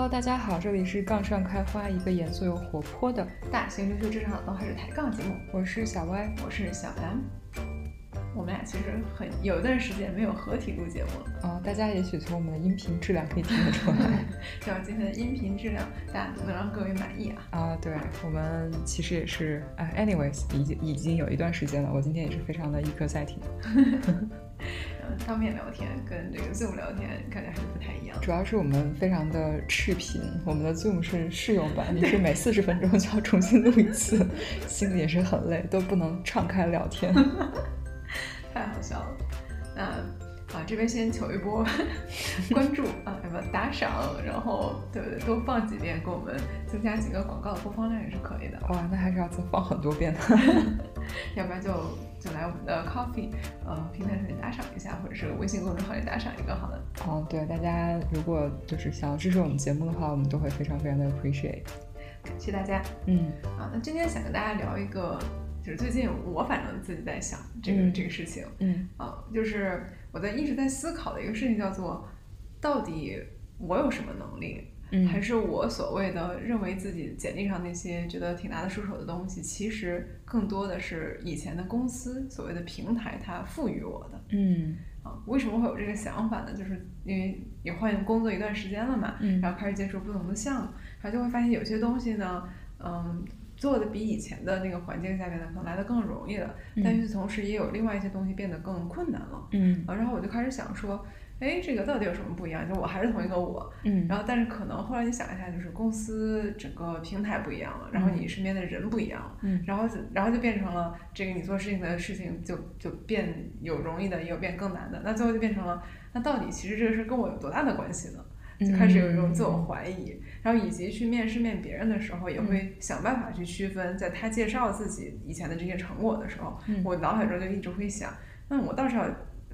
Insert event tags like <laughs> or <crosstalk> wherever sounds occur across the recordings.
Hello，大家好，这里是杠上开花，一个严肃又活泼的大型留学职场都还是抬杠节目。我是小歪，我是小 M。我们俩其实很有一段时间没有合体录节目了。哦，大家也许从我们的音频质量可以听得出来。<laughs> 希望今天的音频质量大家能让各位满意啊。啊，对我们其实也是，啊，anyways，已经已经有一段时间了，我今天也是非常的一刻在听。<laughs> 嗯，当面聊天跟这个 Zoom 聊天感觉还是不太一样。主要是我们非常的赤贫，我们的 Zoom 是试用版，你是每四十分钟就要重新录一次，<laughs> 心里也是很累，都不能敞开聊天。<laughs> 太好笑了，那啊这边先求一波关注啊，要不打赏，然后对不对？多放几遍，给我们增加几个广告的播放量也是可以的。哇，那还是要再放很多遍的，<laughs> 要不然就就来我们的 Coffee 呃平台上面打赏一下，或者是微信公众号里打赏一个好了。哦，对，大家如果就是想要支持我们节目的话，我们都会非常非常的 appreciate，感谢大家。嗯，啊，那今天想跟大家聊一个。就是最近我反正自己在想这个这个事情，嗯啊，就是我在一直在思考的一个事情叫做，到底我有什么能力，还是我所谓的认为自己简历上那些觉得挺拿得出手的东西，其实更多的是以前的公司所谓的平台它赋予我的，嗯啊，为什么会有这个想法呢？就是因为也换工作一段时间了嘛，嗯，然后开始接触不同的项目，然后就会发现有些东西呢，嗯。做的比以前的那个环境下面呢，可能来的更容易了，但与此同时也有另外一些东西变得更困难了。嗯，然后我就开始想说，哎，这个到底有什么不一样？就我还是同一个我，嗯，然后但是可能后来你想一下，就是公司整个平台不一样了，然后你身边的人不一样了，嗯，然后就然后就变成了这个你做事情的事情就就变有容易的，也有变更难的，那最后就变成了，那到底其实这个事跟我有多大的关系呢？就开始有一种自我怀疑，然后以及去面试面别人的时候，也会想办法去区分，在他介绍自己以前的这些成果的时候，我脑海中就一直会想，那我倒是要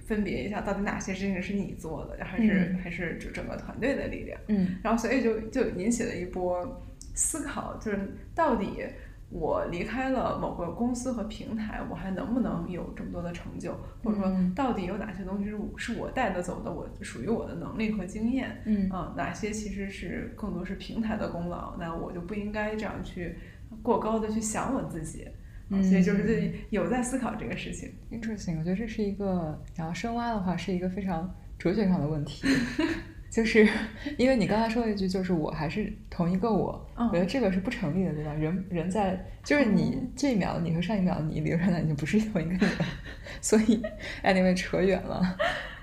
分别一下，到底哪些事情是你做的，还是还是整个团队的力量，嗯，然后所以就就引起了一波思考，就是到底。我离开了某个公司和平台，我还能不能有这么多的成就？或者说，到底有哪些东西是是我带得走的，我属于我的能力和经验？嗯啊，哪些其实是更多是平台的功劳？那我就不应该这样去过高的去想我自己。嗯，所以就是有在思考这个事情。Interesting，我觉得这是一个，然后深挖的话是一个非常哲学上的问题。<laughs> 就是因为你刚才说了一句，就是我还是同一个我，我觉得这个是不成立的，对吧？人人在就是你这一秒你和上一秒你理论上已经不是同一个你了，<laughs> 所以 anyway 扯远了，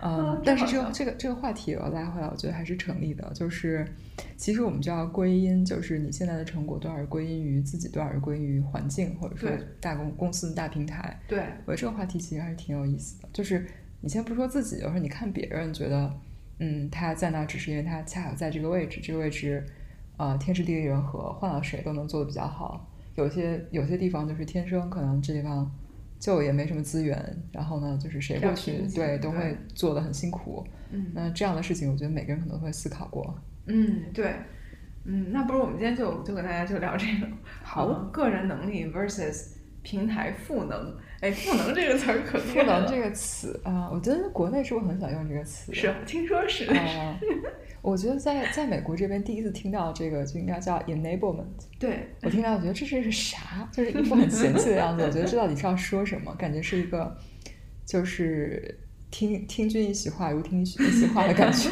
嗯，但是这个这个这个话题我要拉回来，我觉得还是成立的，就是其实我们就要归因，就是你现在的成果多少是归因于自己，多少是归因于环境，或者说大公公司大平台。对，我觉得这个话题其实还是挺有意思的，就是你先不说自己，有时候你看别人觉得。嗯，他在那只是因为他恰好在这个位置，这个位置，呃，天时地利人和，换了谁都能做的比较好。有些有些地方就是天生可能这地方就也没什么资源，然后呢，就是谁过去对都会做的很辛苦。嗯，那这样的事情，我觉得每个人可能会思考过。嗯，对，嗯，那不如我们今天就就跟大家就聊这个，<laughs> 好，个人能力 versus 平台赋能。哎，赋能这个词儿可赋能这个词啊，我觉得国内是不是很喜欢用这个词？是，听说是。啊，<laughs> 我觉得在在美国这边第一次听到这个就应该叫 enablement。对，我听到我觉得这是个啥？就是一副很嫌弃的样子。我觉得这到底是要说什么？感觉是一个就是听听君一席话如听一席话的感觉。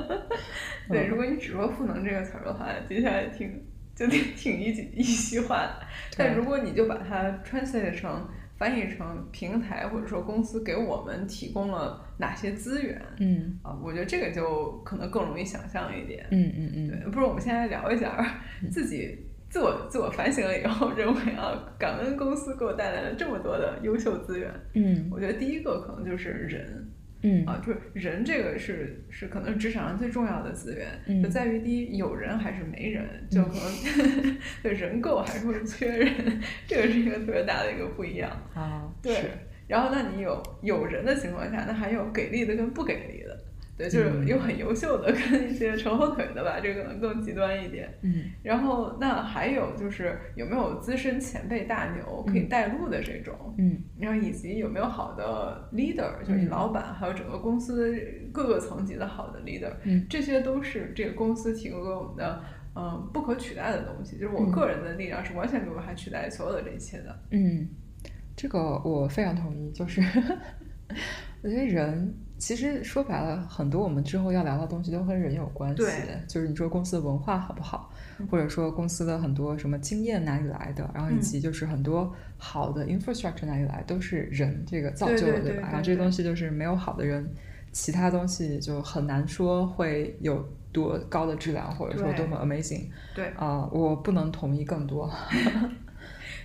<laughs> 对，如果你只说赋能这个词儿的话，接下来听就得 <laughs> 挺一一席话的。但如果你就把它 translate 成。翻译成平台或者说公司给我们提供了哪些资源？嗯啊，我觉得这个就可能更容易想象一点。嗯嗯嗯，对，不如我们先来聊一下自己自我自我反省了以后，<laughs> 认为啊，感恩公司给我带来了这么多的优秀资源。嗯，我觉得第一个可能就是人。嗯。啊，就是人这个是是可能职场上最重要的资源，就在于第一有人还是没人，就可能对人够还是会缺人，这个是一个特别大的一个不一样。啊。对，然后那你有有人的情况下，那还有给力的跟不给力的，对，就是又很优秀的，跟一些扯后腿的吧，这个可能更极端一点。嗯，然后那还有就是有没有资深前辈大牛可以带路的这种？嗯，然后以及有没有好的 leader，就是你老板，还有整个公司各个层级的好的 leader，嗯，这些都是这个公司提供给我们的嗯不可取代的东西，就是我个人的力量是完全没有办法取代所有的这一切的。嗯，这个我非常同意，就是 <laughs> 我觉得人。其实说白了，很多我们之后要聊的东西都跟人有关系。就是你说公司的文化好不好，或者说公司的很多什么经验哪里来的，然后以及就是很多好的 infrastructure 哪里来，都是人这个造就的，对吧？然后这些东西就是没有好的人，其他东西就很难说会有多高的质量，或者说多么 amazing。对啊，我不能同意更多。<laughs>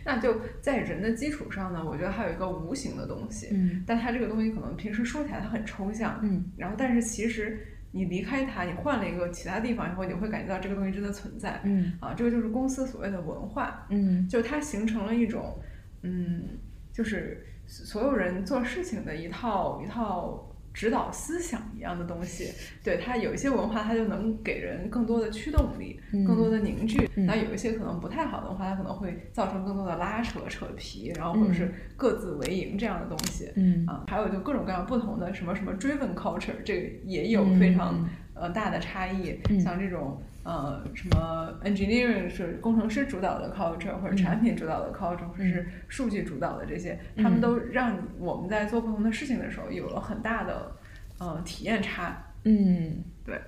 那就在人的基础上呢，我觉得还有一个无形的东西，嗯，但它这个东西可能平时说起来它很抽象，嗯，然后但是其实你离开它，你换了一个其他地方以后，你会感觉到这个东西真的存在，嗯，啊，这个就是公司所谓的文化，嗯，就它形成了一种，嗯，就是所有人做事情的一套一套。指导思想一样的东西，对它有一些文化，它就能给人更多的驱动力，更多的凝聚。那有一些可能不太好的话，它可能会造成更多的拉扯、扯皮，然后或者是各自为营这样的东西。嗯啊，还有就各种各样不同的什么什么 driven culture，这个也有非常呃大的差异。像这种。呃，什么 engineering 是工程师主导的 culture，或者产品主导的 culture，或者是数据主导的这些，他们都让我们在做不同的事情的时候有了很大的呃体验差。嗯，对。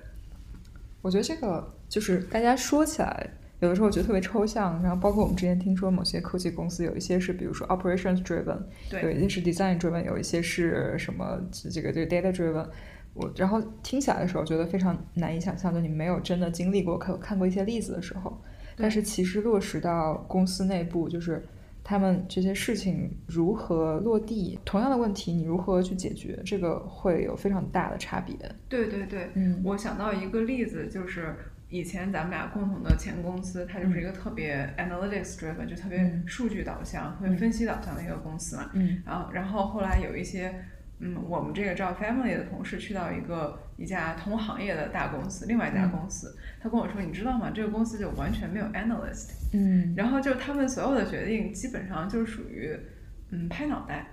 我觉得这个就是大家说起来，有的时候我觉得特别抽象。然后包括我们之前听说某些科技公司有一些是，比如说 operations driven，对，有一些是 design driven，有一些是什么这个这个 data driven。我然后听起来的时候，觉得非常难以想象，就你没有真的经历过、看看过一些例子的时候。但是其实落实到公司内部，就是他们这些事情如何落地，同样的问题你如何去解决，这个会有非常大的差别。对对对，嗯，我想到一个例子，就是以前咱们俩共同的前公司，它就是一个特别 analytics driven，就特别数据导向、特别分析导向的一个公司嘛。嗯，然后然后后来有一些。嗯，我们这个招 family 的同事去到一个一家同行业的大公司，另外一家公司，他跟我说，你知道吗？这个公司就完全没有 analyst，嗯，然后就他们所有的决定基本上就是属于嗯拍脑袋，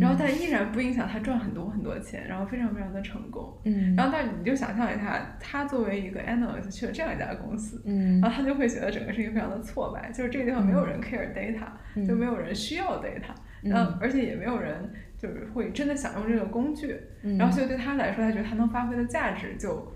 然后但依然不影响他赚很多很多钱，然后非常非常的成功，嗯，然后但你就想象一下，他作为一个 analyst 去了这样一家公司，嗯，然后他就会觉得整个事情非常的挫败，就是这个地方没有人 care data，就没有人需要 data，然后而且也没有人。就是会真的想用这个工具，然后所以对他来说，他觉得他能发挥的价值就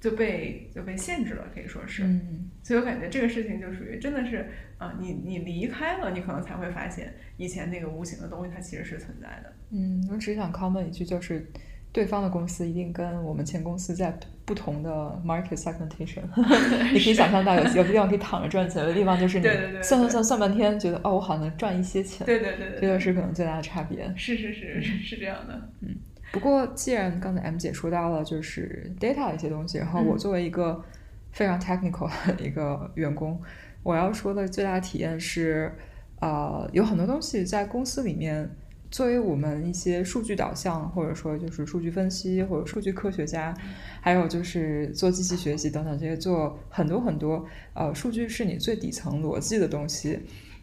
就被就被限制了，可以说是。嗯，所以我感觉这个事情就属于真的是啊，你你离开了，你可能才会发现以前那个无形的东西它其实是存在的。嗯，我只想 comment 一句就是。对方的公司一定跟我们前公司在不同的 market segmentation，<laughs> 你可以想象到有有的地方可以躺着赚钱，有的地方就是你算算算算半天，觉得哦，我好像能赚一些钱。对对对对，这就是可能最大的差别。是是是是是这样的。嗯，不过既然刚才 M 姐说到了就是 data 的一些东西，然后我作为一个非常 technical 的一个员工，我要说的最大的体验是，呃，有很多东西在公司里面。作为我们一些数据导向，或者说就是数据分析或者数据科学家，还有就是做机器学习等等这些做很多很多呃数据是你最底层逻辑的东西。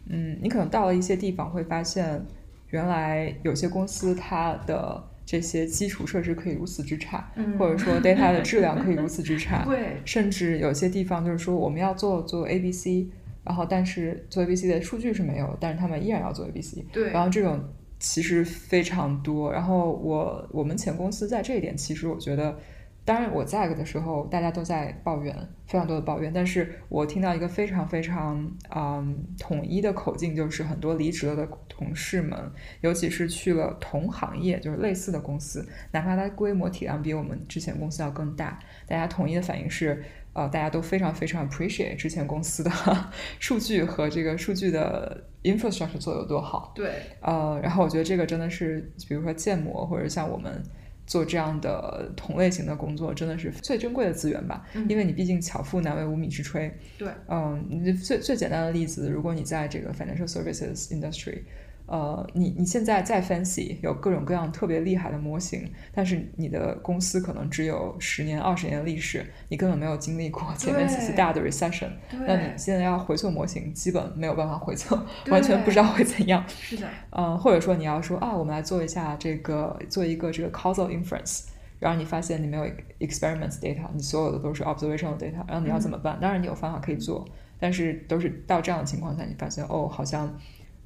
嗯，你可能到了一些地方会发现，原来有些公司它的这些基础设施可以如此之差，或者说 <laughs> data 的质量可以如此之差。<laughs> 对，甚至有些地方就是说我们要做做 A B C，然后但是做 A B C 的数据是没有，但是他们依然要做 A B C。对，然后这种。其实非常多，然后我我们前公司在这一点，其实我觉得，当然我在的时候，大家都在抱怨，非常多的抱怨，但是我听到一个非常非常嗯统一的口径，就是很多离职了的同事们，尤其是去了同行业，就是类似的公司，哪怕它规模体量比我们之前公司要更大，大家统一的反应是。呃，大家都非常非常 appreciate 之前公司的 <laughs> 数据和这个数据的 infrastructure 做的有多好。对。呃，然后我觉得这个真的是，比如说建模或者像我们做这样的同类型的工作，真的是最珍贵的资源吧。嗯。因为你毕竟巧妇难为无米之炊。对。嗯，你最最简单的例子，如果你在这个 financial services industry，呃，你你现在再 fancy，有各种各样特别厉害的模型，但是你的公司可能只有十年、二十年的历史，你根本没有经历过前面几次大的 recession，那你现在要回测模型，基本没有办法回测，完全不知道会怎样。<laughs> 是的，嗯，或者说你要说啊，我们来做一下这个，做一个这个 causal inference，然后你发现你没有 experiments data，你所有的都是 observational data，然后你要怎么办？当然你有方法可以做，但是都是到这样的情况下，你发现哦，好像。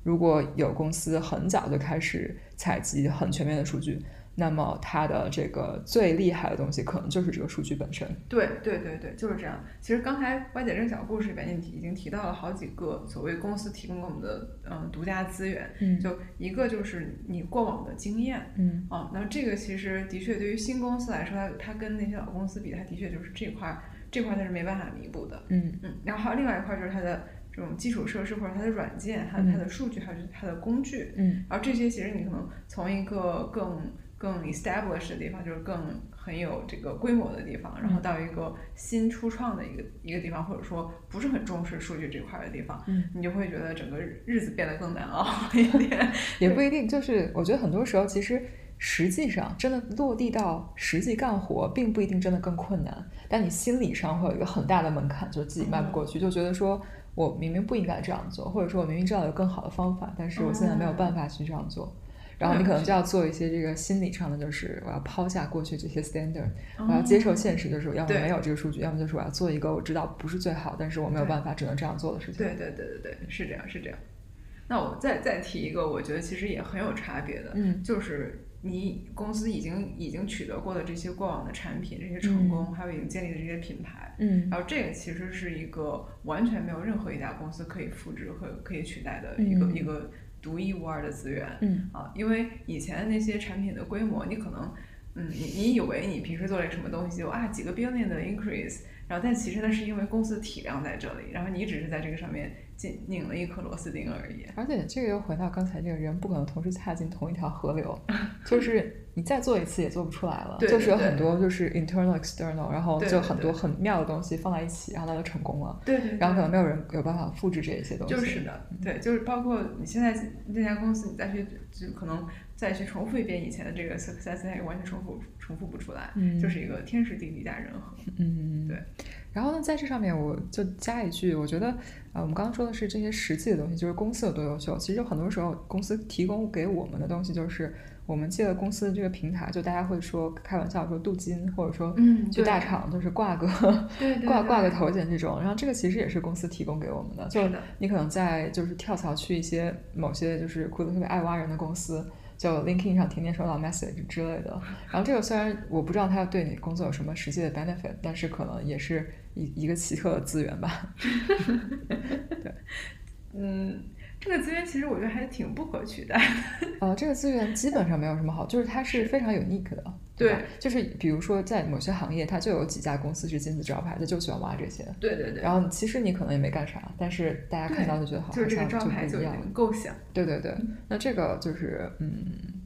如果有公司很早就开始采集很全面的数据，那么它的这个最厉害的东西可能就是这个数据本身。对对对对，就是这样。其实刚才歪姐这个小故事里边，已经提到了好几个所谓公司提供给我们的嗯独家资源。嗯，就一个就是你过往的经验。嗯，啊，那这个其实的确对于新公司来说，它它跟那些老公司比，它的确就是这块这块它是没办法弥补的。嗯嗯，然后还有另外一块就是它的。这种基础设施或者它的软件，还有它的数据，还有它的工具，嗯，然后这些其实你可能从一个更更 established 的地方，就是更很有这个规模的地方，然后到一个新初创的一个一个地方，或者说不是很重视数据这块的地方，嗯，你就会觉得整个日子变得更难熬一点。也不。一定，就是我觉得很多时候其实实际上真的落地到实际干活，并不一定真的更困难，但你心理上会有一个很大的门槛，就是自己迈不过去，就觉得说。我明明不应该这样做，或者说我明明知道有更好的方法，但是我现在没有办法去这样做。然后你可能就要做一些这个心理上的，就是我要抛下过去这些 standard，我要接受现实，就是要么没有这个数据，要么就是我要做一个我知道不是最好，但是我没有办法只能这样做的事情。对对对对对，是这样是这样。那我再再提一个，我觉得其实也很有差别的，嗯，就是。你公司已经已经取得过的这些过往的产品，这些成功，还有已经建立的这些品牌，嗯，然后这个其实是一个完全没有任何一家公司可以复制和可以取代的一个一个独一无二的资源，嗯。啊，因为以前那些产品的规模，你可能，嗯，你你以为你平时做了什么东西就啊几个 billion 的 increase，然后但其实那是因为公司体量在这里，然后你只是在这个上面。拧拧了一颗螺丝钉而已，而且这个又回到刚才这个人不可能同时踏进同一条河流，就是你再做一次也做不出来了，<laughs> 就是有很多就是 internal external，然后就很多很妙的东西放在一起，然后它就成功了，对对，然后可能没有人有办法复制这一些东西，就是的，对，就是包括你现在这家公司，你再去就可能再去重复一遍以前的这个 success，它也完全重复重复不出来，嗯。就是一个天时地利加人和，嗯，对。然后呢，在这上面我就加一句，我觉得，呃，我们刚刚说的是这些实际的东西，就是公司有多优秀。其实很多时候，公司提供给我们的东西，就是我们借了公司的这个平台，就大家会说开玩笑说镀金，或者说去大厂就是挂个 <laughs> 挂挂个头衔这种。然后这个其实也是公司提供给我们的，就你可能在就是跳槽去一些某些就是雇的特别爱挖人的公司。就 LinkedIn 上天天收到 message 之类的，然后这个虽然我不知道它对你工作有什么实际的 benefit，但是可能也是一一个奇特的资源吧。<laughs> 对，嗯。这个资源其实我觉得还挺不可取代的。呃，这个资源基本上没有什么好，就是它是非常 unique 的。对，就是比如说在某些行业，它就有几家公司是金字招牌，它就喜欢挖这些。对对对。然后其实你可能也没干啥，但是大家看到就觉得好像就不一样。够响。对对对，那这个就是嗯，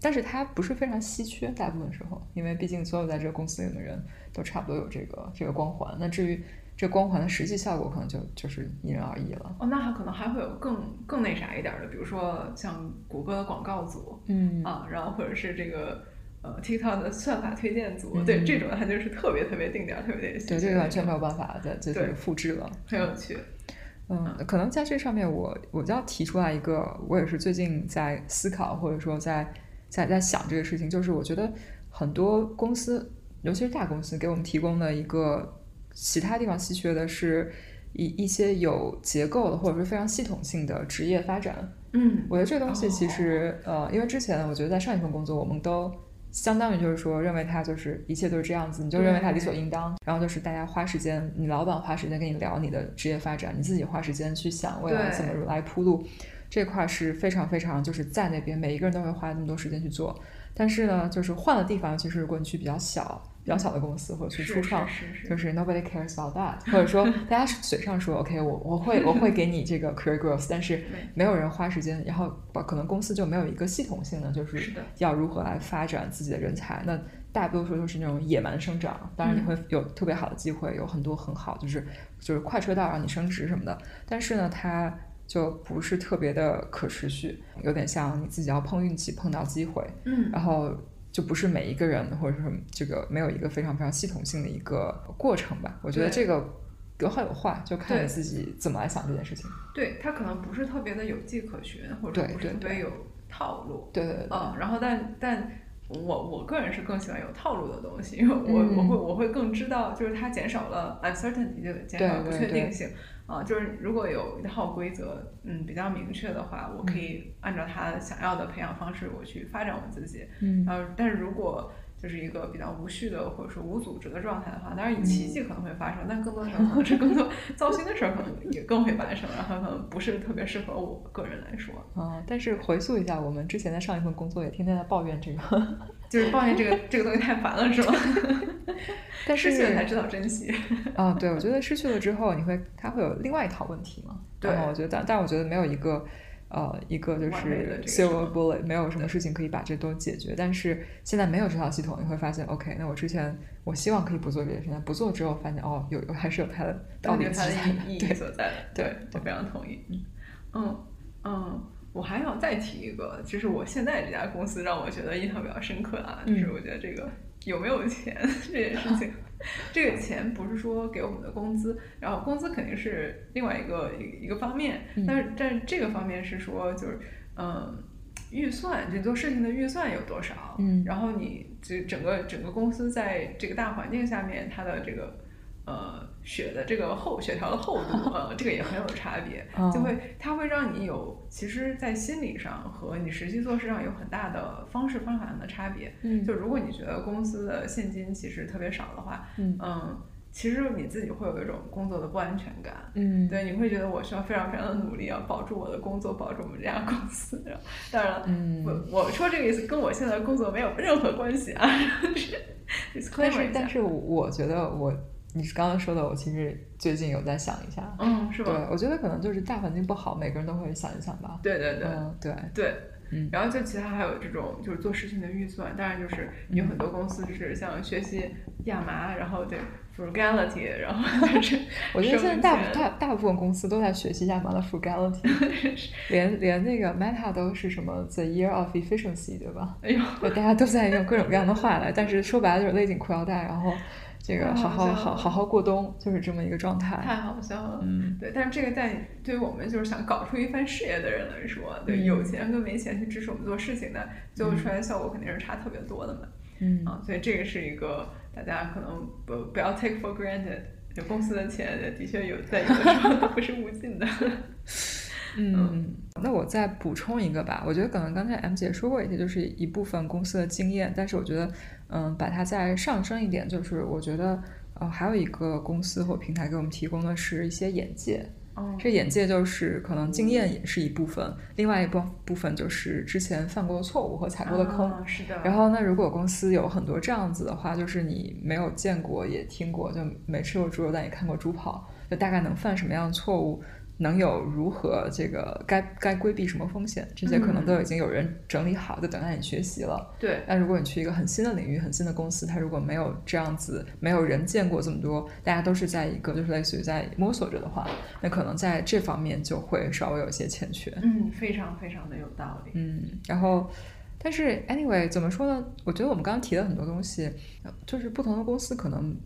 但是它不是非常稀缺，大部分时候，因为毕竟所有在这个公司里的人都差不多有这个这个光环。那至于。这光环的实际效果可能就就是因人而异了。哦，那还可能还会有更更那啥一点的，比如说像谷歌的广告组，嗯啊，然后或者是这个呃 TikTok 的算法推荐组，对这种它就是特别特别定点，特别对这个完全没有办法再，就是复制了，很有趣。嗯，可能在这上面我我就要提出来一个，我也是最近在思考或者说在在在想这个事情，就是我觉得很多公司，尤其是大公司给我们提供的一个。其他地方稀缺的是一一些有结构的或者是非常系统性的职业发展。嗯，我觉得这个东西其实呃，因为之前我觉得在上一份工作，我们都相当于就是说认为它就是一切都是这样子，你就认为它理所应当。然后就是大家花时间，你老板花时间跟你聊你的职业发展，你自己花时间去想未来怎么来铺路，这块是非常非常就是在那边每一个人都会花那么多时间去做。但是呢，就是换了地方，其实如果你去比较小。比较小的公司或者去初创，就是 nobody cares about that，或者说 <laughs> 大家嘴上说 OK，我我会我会给你这个 career growth，但是没有人花时间，然后可能公司就没有一个系统性的，就是要如何来发展自己的人才。那大多数都是那种野蛮生长，当然你会有特别好的机会，有很多很好，就是就是快车道让你升职什么的。但是呢，它就不是特别的可持续，有点像你自己要碰运气碰到机会，嗯，然后就不是每一个人或者说这个没有一个非常非常系统性的一个过程吧。我觉得这个有好有坏，就看你自己怎么来想这件事情。对，它可能不是特别的有迹可循，或者不是特别有套路。对对对。嗯，然后但但。我我个人是更喜欢有套路的东西，因为我我会我会更知道，就是它减少了 uncertainty，就减少了不确定性啊。就是如果有一套规则，嗯，比较明确的话，我可以按照他想要的培养方式，我去发展我自己。嗯，然后但是如果就是一个比较无序的或者说无组织的状态的话，当然奇迹可能会发生，但更多可能 <laughs> 是更多糟心的事儿可能也更会发生，然后可能不是特别适合我个人来说。嗯，但是回溯一下，我们之前的上一份工作也天天在抱怨这个，<laughs> 就是抱怨这个 <laughs> 这个东西太烦了，是吗？但失去了才知道珍惜。啊，对，我觉得失去了之后，你会它会有另外一套问题嘛？对，我觉得，但但我觉得没有一个。呃，一个就是 silver bullet，没有什么事情可以把这都解决。但是现在没有这套系统，你会发现，OK，那我之前我希望可以不做这件事，情，不做之后发现，哦，有还是有它的道理它的意义所在的。对，我非常同意。嗯嗯，我还想再提一个，就是我现在这家公司让我觉得印象比较深刻啊，就是我觉得这个有没有钱 <laughs> 这件事情。<laughs> <laughs> 这个钱不是说给我们的工资，然后工资肯定是另外一个一一个方面，但是但是这个方面是说就是嗯，预算，你做事情的预算有多少，嗯，然后你这整个整个公司在这个大环境下面，它的这个。呃，血的这个厚血条的厚度，呃，这个也很有差别，<laughs> 就会它会让你有，其实，在心理上和你实际做事上有很大的方式方法上的差别。嗯，就如果你觉得公司的现金其实特别少的话，嗯，其实你自己会有一种工作的不安全感。嗯，对，你会觉得我需要非常非常的努力，要保住我的工作，保住我们这家公司。当然了，嗯，我我说这个意思跟我现在的工作没有任何关系啊。但 <laughs> 是，但是我觉得我。你是刚刚说的，我其实最近有在想一下，嗯，是吧？对，我觉得可能就是大环境不好，每个人都会想一想吧。对对对，嗯，对对，嗯。然后就其他还有这种就是做事情的预算，当然就是有很多公司就是像学习亚麻，然后对 frugality，然后就是 <laughs> 我觉得现在大大大部分公司都在学习亚麻的 frugality，<laughs> 连连那个 Meta 都是什么 the year of efficiency，对吧？哎呦，大家都在用各种各样的话来，但是说白了就是勒紧裤腰带，然后。这个好好好好好过冬，就是这么一个状态。太好笑了，嗯，对。但是这个在对于我们就是想搞出一番事业的人来说，对有钱跟没钱去支持我们做事情的，最后出来的效果肯定是差特别多的嘛。嗯啊，所以这个是一个大家可能不不要 take for granted，就公司的钱的确有在有的时候不是无尽的。<laughs> 嗯，那我再补充一个吧。我觉得可能刚才 M 姐说过一些，就是一部分公司的经验，但是我觉得。嗯，把它再上升一点，就是我觉得，呃，还有一个公司或平台给我们提供的是一些眼界。哦，这眼界就是可能经验也是一部分，另外一部部分就是之前犯过的错误和踩过的坑。是的。然后，那如果公司有很多这样子的话，就是你没有见过也听过，就没吃过猪肉，但也看过猪跑，就大概能犯什么样的错误。能有如何这个该该规避什么风险，这些可能都已经有人整理好，就等待你学习了。对。那如果你去一个很新的领域、很新的公司，它如果没有这样子，没有人见过这么多，大家都是在一个就是类似于在摸索着的话，那可能在这方面就会稍微有一些欠缺。嗯，非常非常的有道理。嗯，然后，但是 anyway 怎么说呢？我觉得我们刚刚提的很多东西，就是不同的公司可能。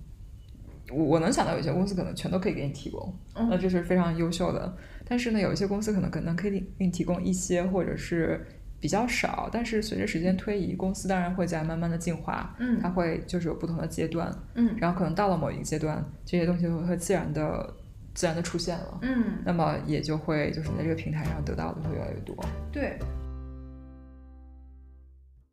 我我能想到有些公司可能全都可以给你提供，那这是非常优秀的。但是呢，有一些公司可能可能可以给你提供一些，或者是比较少。但是随着时间推移，公司当然会在慢慢的进化，嗯，它会就是有不同的阶段，嗯，然后可能到了某一个阶段，这些东西会会自然的自然的出现了，嗯，那么也就会就是在这个平台上得到的会越来越多，对。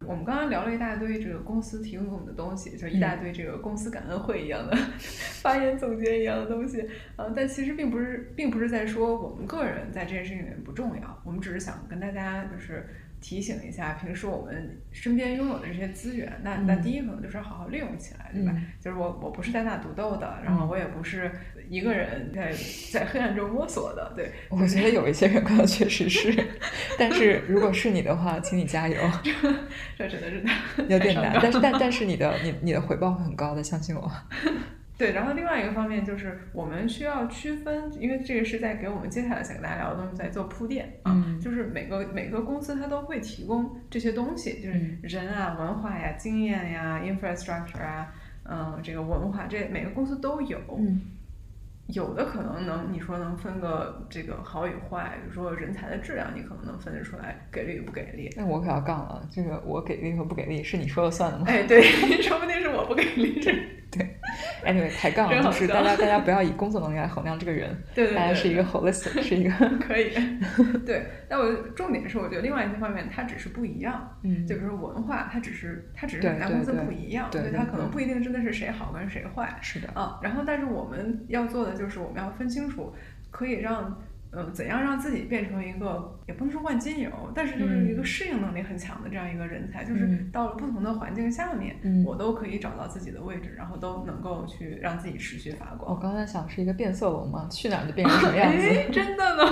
我们刚刚聊了一大堆这个公司提供给我们的东西，就一大堆这个公司感恩会一样的 <laughs> 发言总结一样的东西，呃，但其实并不是，并不是在说我们个人在这件事情里面不重要，我们只是想跟大家就是。提醒一下，平时我们身边拥有的这些资源，那那第一可能就是好好利用起来，对吧？就是我我不是单打独斗的，然后我也不是一个人在在黑暗中摸索的，对。我觉得有一些人可能确实是，<laughs> 但是如果是你的话，请你加油。<laughs> 这真的是有点难，但是但但是你的你你的回报会很高的，相信我。<laughs> 对，然后另外一个方面就是我们需要区分，因为这个是在给我们接下来想跟大家聊的东西在做铺垫啊，就是每个每个公司它都会提供这些东西，就是人啊、文化呀、经验呀、infrastructure 啊，嗯，这个文化这每个公司都有。有的可能能，你说能分个这个好与坏，比如说人才的质量，你可能能分得出来给力与不给力。那我可要杠了，这个我给力和不给力是你说了算的吗？哎，对，<laughs> 说不定是我不给力。对，anyway，抬杠就是大家大家不要以工作能力来衡量这个人，<laughs> 对对对，大家是一个 holistic，是一个 <laughs> 可以。<laughs> 对，那我重点是，我觉得另外一些方面它只是不一样，嗯，就比如说文化，它只是它只是两家公司不一样，对它可能不一定真的是谁好跟谁坏，是的啊。然后，但是我们要做的就是我们要分清楚，可以让。嗯，怎样让自己变成一个也不能说万金油，但是就是一个适应能力很强的这样一个人才，就是到了不同的环境下面，我都可以找到自己的位置，然后都能够去让自己持续发光。我刚才想是一个变色龙嘛，去哪儿就变成什么 <laughs> 样子。真的呢，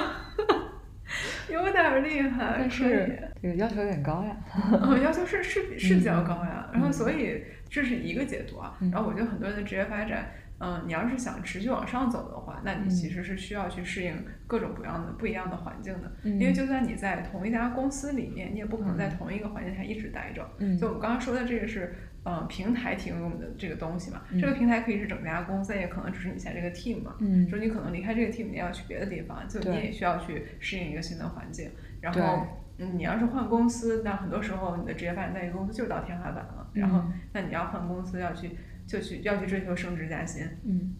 <laughs> 有点厉害。但是这个要求有点高呀。<laughs> 要求是是是比较高呀。然后所以这是一个解读啊。然后我觉得很多人的职业发展。嗯，你要是想持续往上走的话，那你其实是需要去适应各种不一样的不一样的环境的。因为就算你在同一家公司里面，你也不可能在同一个环境下一直待着。就我们刚刚说的这个是，呃，平台提供给我们的这个东西嘛。这个平台可以是整家公司，也可能只是你现在这个 team 嘛。嗯。说你可能离开这个 team，你要去别的地方，就你也需要去适应一个新的环境。然后，嗯，你要是换公司，那很多时候你的职业发展在一个公司就到天花板了。然后，那你要换公司，要去。就去要去追求升职加薪，嗯，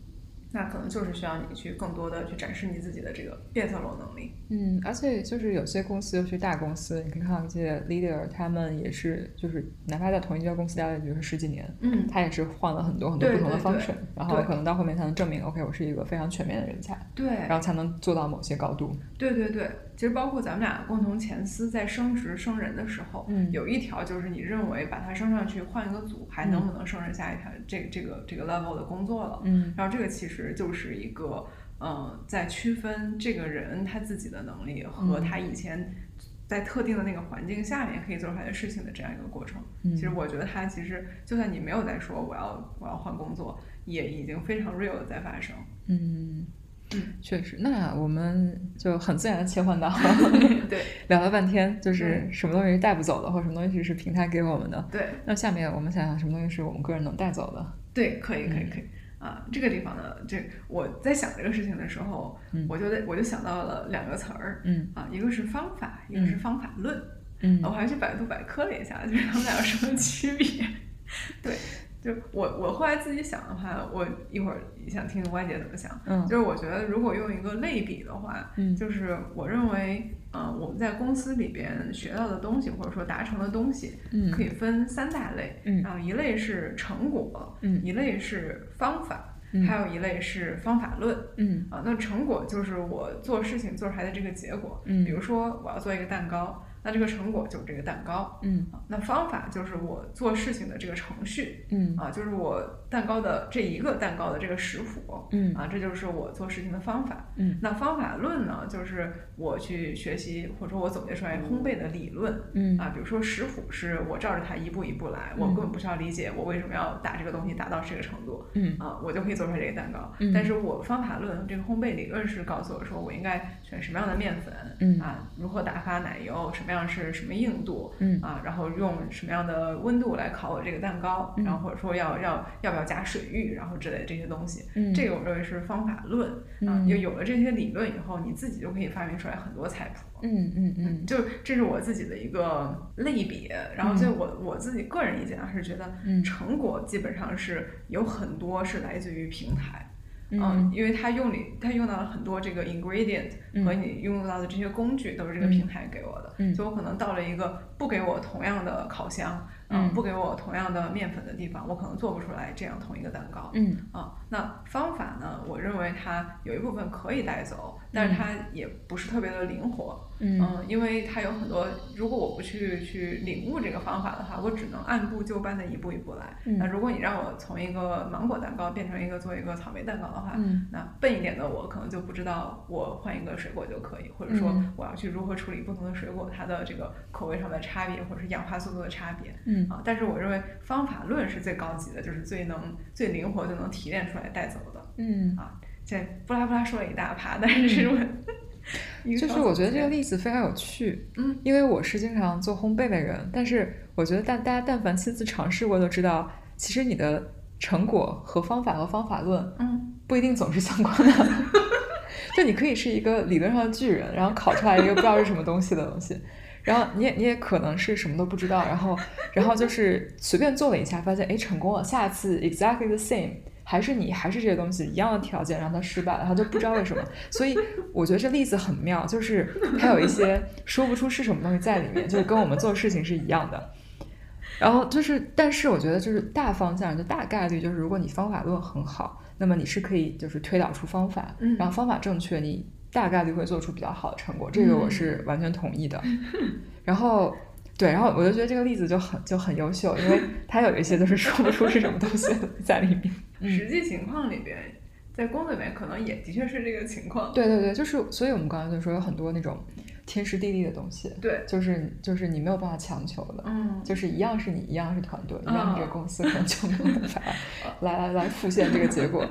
那可能就是需要你去更多的去展示你自己的这个变色龙能力。嗯，而且就是有些公司，尤其大公司，你可以看到一些 leader，他们也是就是哪怕在同一家公司待了，比如说十几年，嗯，他也是换了很多很多不同的方式，然后可能到后面才能证明，OK，我是一个非常全面的人才，对，然后才能做到某些高度。对对对。其实包括咱们俩共同前司在升职升人的时候，有一条就是你认为把他升上去换一个组还能不能胜任下一条这个这个这个 level 的工作了。嗯，然后这个其实就是一个嗯，在区分这个人他自己的能力和他以前在特定的那个环境下面可以做出来的事情的这样一个过程。其实我觉得他其实就算你没有在说我要我要换工作，也已经非常 real 的在发生。嗯。确实，那我们就很自然的切换到，<laughs> 对，<laughs> 聊了半天，就是什么东西是带不走的，或者什么东西是平台给我们的。对，那下面我们想想什么东西是我们个人能带走的。对，可以，可以，可以。啊，这个地方呢，这我在想这个事情的时候，我就得我就想到了两个词儿，嗯，啊，一个是方法，一个是方法论，嗯，我还去百度百科了一下，就是他们俩有什么区别？<laughs> 对。就我我后来自己想的话，我一会儿想听听歪姐怎么想。嗯，就是我觉得如果用一个类比的话，嗯，就是我认为，呃，我们在公司里边学到的东西或者说达成的东西，嗯，可以分三大类，嗯，然后一类是成果，嗯，一类是方法，嗯，还有一类是方法论，嗯，啊，那成果就是我做事情做出来的这个结果，嗯，比如说我要做一个蛋糕。那这个成果就是这个蛋糕，嗯，那方法就是我做事情的这个程序，嗯，啊，就是我蛋糕的这一个蛋糕的这个食谱，嗯，啊，这就是我做事情的方法，嗯，那方法论呢，就是我去学习或者说我总结出来烘焙的理论，嗯，啊，比如说食谱是我照着它一步一步来，我根本不需要理解我为什么要打这个东西打到这个程度，嗯，啊，我就可以做出来这个蛋糕，但是我方法论这个烘焙理论是告诉我说我应该选什么样的面粉，嗯，啊，如何打发奶油，什么样是什么硬。硬度，嗯。啊，然后用什么样的温度来烤我这个蛋糕，然后或者说要要要不要加水浴，然后之类的这些东西，嗯，这个我认为是方法论，啊，就有了这些理论以后，你自己就可以发明出来很多菜谱，嗯嗯嗯，就这是我自己的一个类比，然后所以我我自己个人意见啊是觉得，成果基本上是有很多是来自于平台。嗯，因为它用里，它用到了很多这个 ingredient 和你用到的这些工具都是这个平台给我的，所以我可能到了一个不给我同样的烤箱，嗯，不给我同样的面粉的地方，我可能做不出来这样同一个蛋糕，嗯，啊，那方法呢，我认为它有一部分可以带走，但是它也不是特别的灵活。嗯，因为它有很多，如果我不去去领悟这个方法的话，我只能按部就班的一步一步来。那如果你让我从一个芒果蛋糕变成一个做一个草莓蛋糕的话，那笨一点的我可能就不知道我换一个水果就可以，或者说我要去如何处理不同的水果它的这个口味上的差差别，或者是氧化速度的差别。嗯啊，但是我认为方法论是最高级的，就是最能、最灵活就能提炼出来带走的。嗯啊，现在布拉布拉说了一大趴，但是。<laughs> 就是我觉得这个例子非常有趣，嗯，因为我是经常做烘焙的人，但是我觉得但大家但凡亲自尝试过都知道，其实你的成果和方法和方法论，嗯，不一定总是相关的。<laughs> 就你可以是一个理论上的巨人，然后烤出来一个不知道是什么东西的东西，然后你也你也可能是什么都不知道，然后然后就是随便做了一下，发现哎成功了，下次 exactly the same。还是你还是这些东西一样的条件让他失败了，他就不知道为什么。所以我觉得这例子很妙，就是它有一些说不出是什么东西在里面，就是跟我们做事情是一样的。然后就是，但是我觉得就是大方向就大概率就是，如果你方法论很好，那么你是可以就是推导出方法，然后方法正确，你大概率会做出比较好的成果。这个我是完全同意的。<laughs> 然后。对，然后我就觉得这个例子就很就很优秀，因为它有一些就是说不出是什么东西在里面。<laughs> 实际情况里边，在工作里面可能也的确是这个情况。对对对，就是，所以我们刚才就说有很多那种。天时地利的东西，对，就是就是你没有办法强求的，嗯，就是一样是你，一样是团队，一样是这个公司，可能就没有办法 <laughs> 来来来复现这个结果。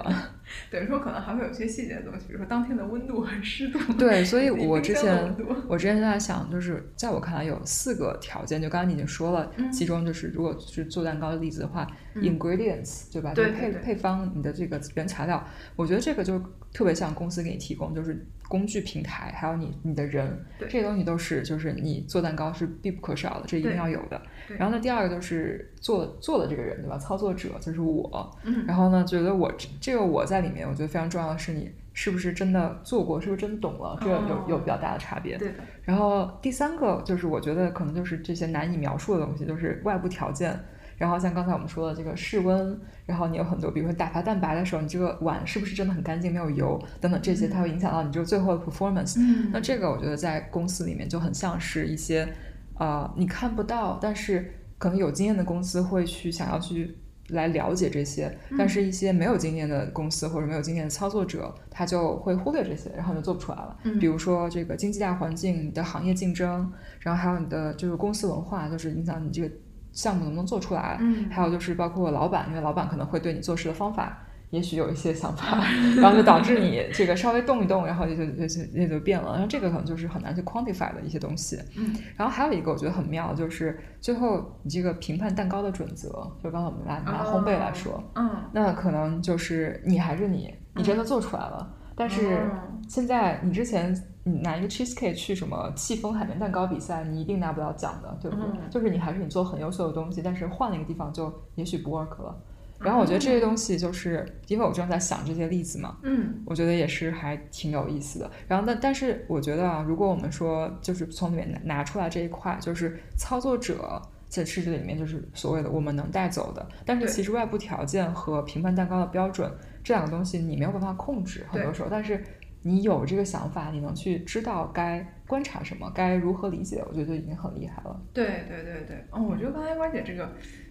等于说可能还会有一些细节的东西，比如说当天的温度和湿度。对，所以我之前我之前就在想，就是在我看来有四个条件，就刚刚你已经说了，其中就是如果是做蛋糕的例子的话，ingredients 对吧？对配配方，你的这个原材料，我觉得这个就特别像公司给你提供，就是。工具平台，还有你你的人，这些东西都是就是你做蛋糕是必不可少的，这一定要有的。然后呢，第二个就是做做的这个人，对吧？操作者就是我。然后呢，觉得我这个我在里面，我觉得非常重要的是你是不是真的做过，是不是真懂了，这有有比较大的差别。对。然后第三个就是我觉得可能就是这些难以描述的东西，就是外部条件。然后像刚才我们说的这个室温，然后你有很多，比如说打发蛋白的时候，你这个碗是不是真的很干净，没有油等等这些，它会影响到你这个最后的 performance。那这个我觉得在公司里面就很像是一些，呃，你看不到，但是可能有经验的公司会去想要去来了解这些，但是一些没有经验的公司或者没有经验的操作者，他就会忽略这些，然后就做不出来了。比如说这个经济大环境、你的行业竞争，然后还有你的就是公司文化，就是影响你这个。项目能不能做出来？嗯，还有就是包括老板，因为老板可能会对你做事的方法，也许有一些想法，<laughs> 然后就导致你这个稍微动一动，然后也就也就也就变了。然后这个可能就是很难去 quantify 的一些东西。嗯，然后还有一个我觉得很妙，就是最后你这个评判蛋糕的准则，就刚才我们拿拿烘焙来说，嗯，那可能就是你还是你，你真的做出来了，但是现在你之前。你拿一个 cheesecake 去什么戚风海绵蛋糕比赛，你一定拿不了奖的，对不对？就是你还是你做很优秀的东西，但是换了一个地方就也许不 work 了。然后我觉得这些东西就是因为我正在想这些例子嘛，嗯，我觉得也是还挺有意思的。然后但但是我觉得啊，如果我们说就是从里面拿拿出来这一块，就是操作者在设置里面就是所谓的我们能带走的，但是其实外部条件和评判蛋糕的标准这两个东西你没有办法控制，很多时候，但是。你有这个想法，你能去知道该观察什么，该如何理解，我觉得就已经很厉害了。对对对对，嗯，我觉得刚才关姐这个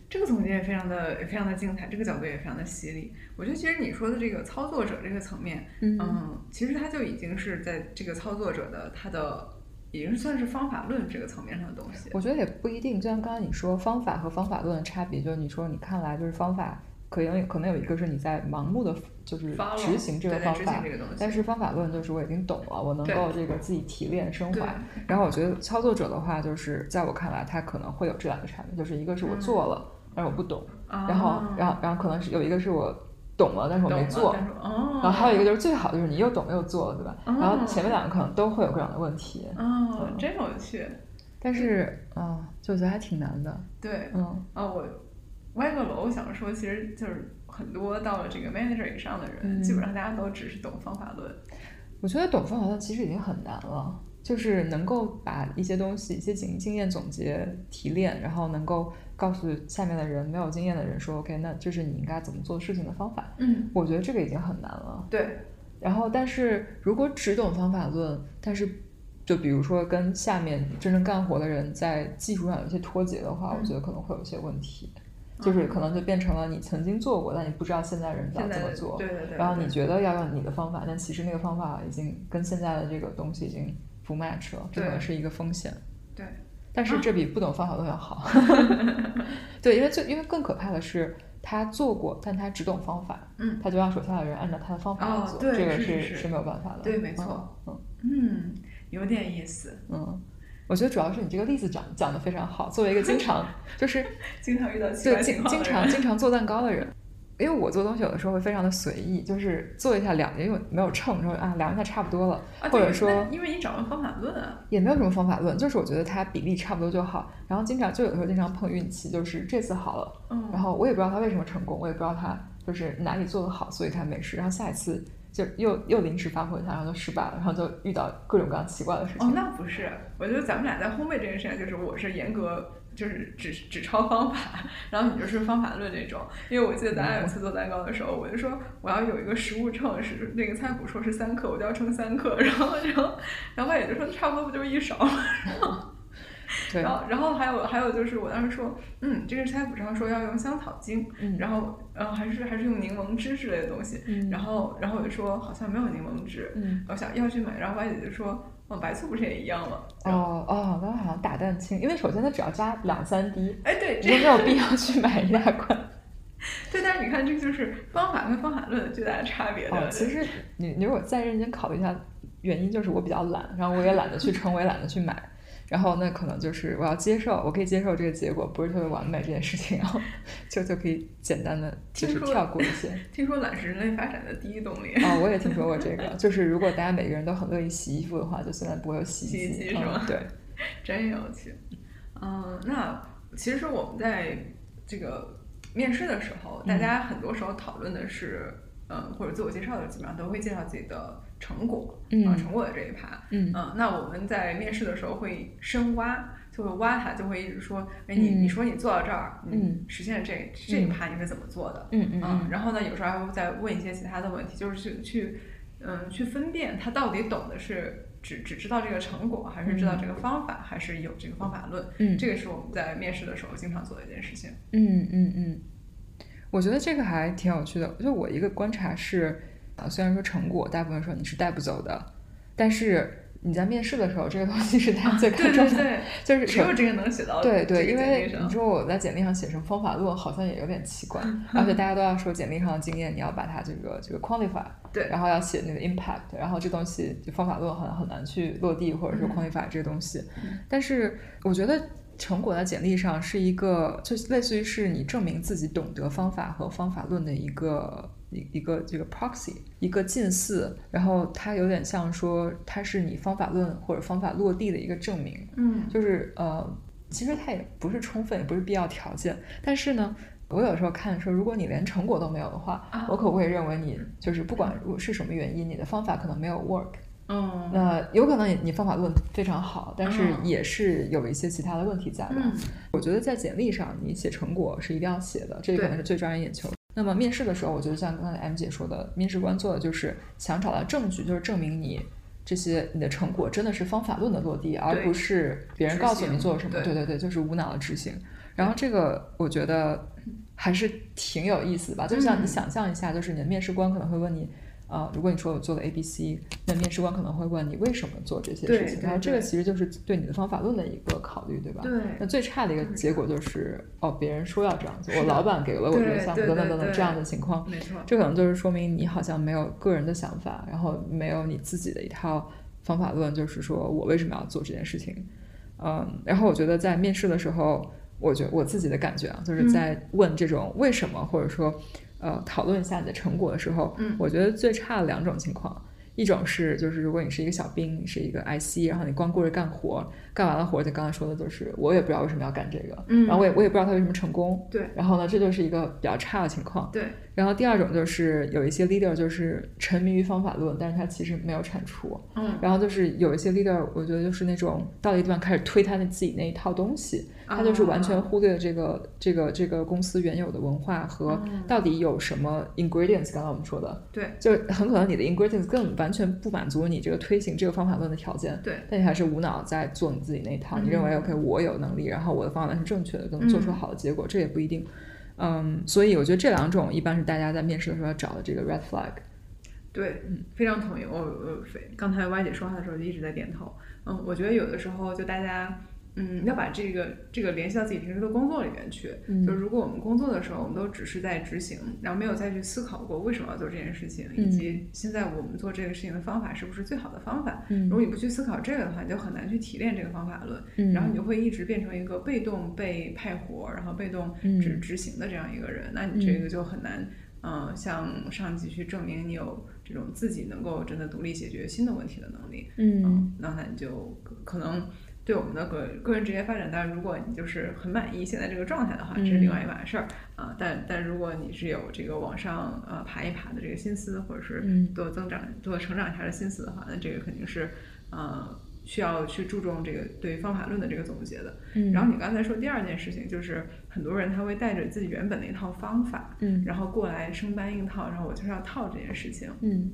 这个总结也非常的非常的精彩，这个角度也非常的犀利。我觉得其实你说的这个操作者这个层面，嗯，其实他就已经是在这个操作者的他的已经算是方法论这个层面上的东西。我觉得也不一定，就像刚刚你说方法和方法论的差别，就是你说你看来就是方法。可能可能有一个是你在盲目的，就是执行这个方法，但是方法论就是我已经懂了，我能够这个自己提炼升华。然后我觉得操作者的话，就是在我看来，他可能会有这两个差别，就是一个是我做了，但是我不懂，然后然后然后可能是有一个是我懂了，但是我没做，然后还有一个就是最好就是你又懂又做了，对吧？然后前面两个可能都会有各种的问题。哦，真有趣。但是啊，就觉得还挺难的。对，嗯啊我。歪个楼想说，其实就是很多到了这个 manager 以上的人，基本上大家都只是懂方法论。我觉得懂方法论其实已经很难了，就是能够把一些东西、一些经经验总结、提炼，然后能够告诉下面的人没有经验的人说，OK，那这是你应该怎么做事情的方法。嗯，我觉得这个已经很难了。对。然后，但是如果只懂方法论，但是就比如说跟下面真正干活的人在技术上有一些脱节的话，我觉得可能会有一些问题。就是可能就变成了你曾经做过，但你不知道现在人要怎么做。对对对。然后你觉得要用你的方法，但其实那个方法已经跟现在的这个东西已经不 match 了，这可能是一个风险。对。但是这比不懂方法论要好。<laughs> 对，因为最因为更可怕的是。他做过，但他只懂方法，嗯，他就让手下的人按照他的方法来做，这个是是没有办法的，对，没错，嗯嗯，有点意思，嗯，我觉得主要是你这个例子讲讲的非常好，作为一个经常就是 <laughs> 经常遇到对经经常经常做蛋糕的人。因为我做东西有的时候会非常的随意，就是做一下量，因为没有秤，说啊量一下差不多了，或者说因为你掌握方法论啊，也没有什么方法论，就是我觉得它比例差不多就好。然后经常就有的时候经常碰运气，就是这次好了，嗯，然后我也不知道它为什么成功，我也不知道它就是哪里做的好，所以他没事。然后下一次就又又临时发挥一下，然后就失败了，然后就遇到各种各样奇怪的事情。哦，那不是，我觉得咱们俩在烘焙这件事情，就是我是严格。就是只只抄方法，然后你就是方法论那种。因为我记得咱俩有次做蛋糕的时候，我就说我要有一个食物秤，是那个菜谱说是三克，我就要称三克。然后，然后，然后也就说差不多不就是一勺吗？然后，<laughs> 然后，然后还有还有就是我当时说，嗯，这个菜谱上说要用香草精，然后，然后还是还是用柠檬汁之类的东西。然后，然后我就说好像没有柠檬汁，我想要去买。然后歪姐就说。哦，白醋不是也一样吗？哦哦，刚刚好像打蛋清，因为首先它只要加两三滴，哎对，就没有必要去买一大罐。<laughs> 对，但是你看，这就是方法跟方法论的巨大的差别。哦，其实你你如果再认真考虑一下，原因就是我比较懒，然后我也懒得去称，<laughs> 我也懒得去买。然后那可能就是我要接受，我可以接受这个结果不是特别完美这件事情，然后就就可以简单的就是跳过一些。听说懒是人类发展的第一动力。哦，我也听说过这个，<laughs> 就是如果大家每个人都很乐意洗衣服的话，就现在不会有洗衣机是吗？对，<laughs> 真有趣。嗯，那其实我们在这个面试的时候，大家很多时候讨论的是，嗯，或者自我介绍的基本上都会介绍自己的。成果啊，成果的这一趴，嗯，那我们在面试的时候会深挖，就会挖他，就会一直说，哎，你你说你做到这儿，嗯，实现这这一趴你是怎么做的？嗯嗯，然后呢，有时候还会再问一些其他的问题，就是去去，嗯，去分辨他到底懂的是只只知道这个成果，还是知道这个方法，还是有这个方法论？嗯，这个是我们在面试的时候经常做的一件事情。嗯嗯嗯，我觉得这个还挺有趣的，就我一个观察是。啊，虽然说成果大部分时候你是带不走的，但是你在面试的时候，这个东西是大家最看重的，就是只有这个能写到。对对，因为你说我在简历上写成方法论，好像也有点奇怪，<laughs> 而且大家都要说简历上的经验，你要把它这个这个 quantify，对，然后要写那个 impact，然后这东西就方法论好像很难去落地，或者说 quantify 这个东西。但是我觉得成果在简历上是一个，就类似于是你证明自己懂得方法和方法论的一个。一一个这个 proxy，一个近似，然后它有点像说它是你方法论或者方法落地的一个证明，嗯，就是呃，其实它也不是充分，也不是必要条件，但是呢，我有时候看说，如果你连成果都没有的话，我可不可以认为你就是不管是什么原因，你的方法可能没有 work，嗯，那有可能你你方法论非常好，但是也是有一些其他的问题在的。我觉得在简历上你写成果是一定要写的，这可能是最抓人眼球。那么面试的时候，我觉得像刚才 M 姐说的，面试官做的就是想找到证据，就是证明你这些你的成果真的是方法论的落地，而不是别人告诉你做什么。对对对，就是无脑的执行。然后这个我觉得还是挺有意思吧，就像你想象一下，就是你的面试官可能会问你。啊，如果你说我做了 A、B、C，那面试官可能会问你为什么做这些事情，然后这个其实就是对你的方法论的一个考虑，对吧？对。那最差的一个结果就是，哦，别人说要这样做，我老板给了我这个项目，等等等等这样的情况，没错。这可能就是说明你好像没有个人的想法，然后没有你自己的一套方法论，就是说我为什么要做这件事情。嗯，然后我觉得在面试的时候，我觉我自己的感觉啊，就是在问这种为什么，或者说。呃，讨论一下你的成果的时候，嗯，我觉得最差的两种情况，一种是就是如果你是一个小兵，你是一个 IC，然后你光顾着干活，干完了活就刚才说的就是我也不知道为什么要干这个，嗯，然后我也我也不知道他为什么成功，对，然后呢，这就是一个比较差的情况，对，然后第二种就是有一些 leader 就是沉迷于方法论，但是他其实没有产出，嗯，然后就是有一些 leader，我觉得就是那种到了一地方开始推他那自己那一套东西。他就是完全忽略了这个这个这个公司原有的文化和到底有什么 ingredients。刚刚我们说的，对，就很可能你的 ingredients 更完全不满足你这个推行这个方法论的条件，对，但你还是无脑在做你自己那一套。你认为 OK，我有能力，然后我的方法论是正确的，能做出好的结果，这也不一定。嗯，所以我觉得这两种一般是大家在面试的时候要找的这个 red flag。对，嗯，非常同意。我我非刚才歪姐说话的时候就一直在点头。嗯，我觉得有的时候就大家。嗯，要把这个这个联系到自己平时的工作里面去。嗯，就如果我们工作的时候，我们都只是在执行，然后没有再去思考过为什么要做这件事情，以及现在我们做这个事情的方法是不是最好的方法。嗯，如果你不去思考这个的话，你就很难去提炼这个方法论。嗯，然后你就会一直变成一个被动被派活，然后被动只执行的这样一个人。那你这个就很难，嗯，向上级去证明你有这种自己能够真的独立解决新的问题的能力。嗯，那那你就可能。对我们的个个人职业发展，当然，如果你就是很满意现在这个状态的话，这是另外一码事儿啊。但但如果你是有这个往上呃爬一爬的这个心思，或者是多增长、多成长一下的心思的话，那这个肯定是呃需要去注重这个对方法论的这个总结的。然后你刚才说第二件事情，就是很多人他会带着自己原本的一套方法，嗯，然后过来生搬硬套，然后我就是要套这件事情，嗯。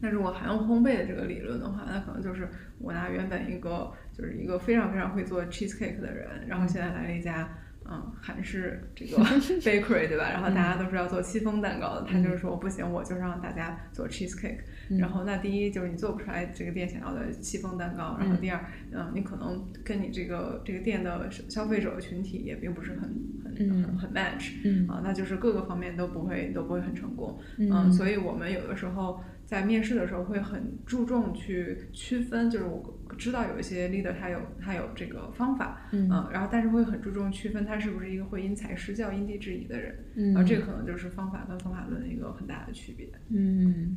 那如果还用烘焙的这个理论的话，那可能就是我拿原本一个就是一个非常非常会做 cheesecake 的人，然后现在来了一家嗯韩式这个 <laughs> bakery 对吧？然后大家都是要做戚风蛋糕的，他就是说不行，我就让大家做 cheesecake。然后那第一就是你做不出来这个店想要的戚风蛋糕，然后第二嗯你可能跟你这个这个店的消费者群体也并不是很很很很 match 啊，那就是各个方面都不会都不会很成功。嗯，所以我们有的时候。在面试的时候会很注重去区分，就是我知道有一些 leader 他有他有这个方法，嗯，然后但是会很注重区分他是不是一个会因材施教、因地制宜的人，嗯，然后这个可能就是方法跟方法论一个很大的区别。嗯，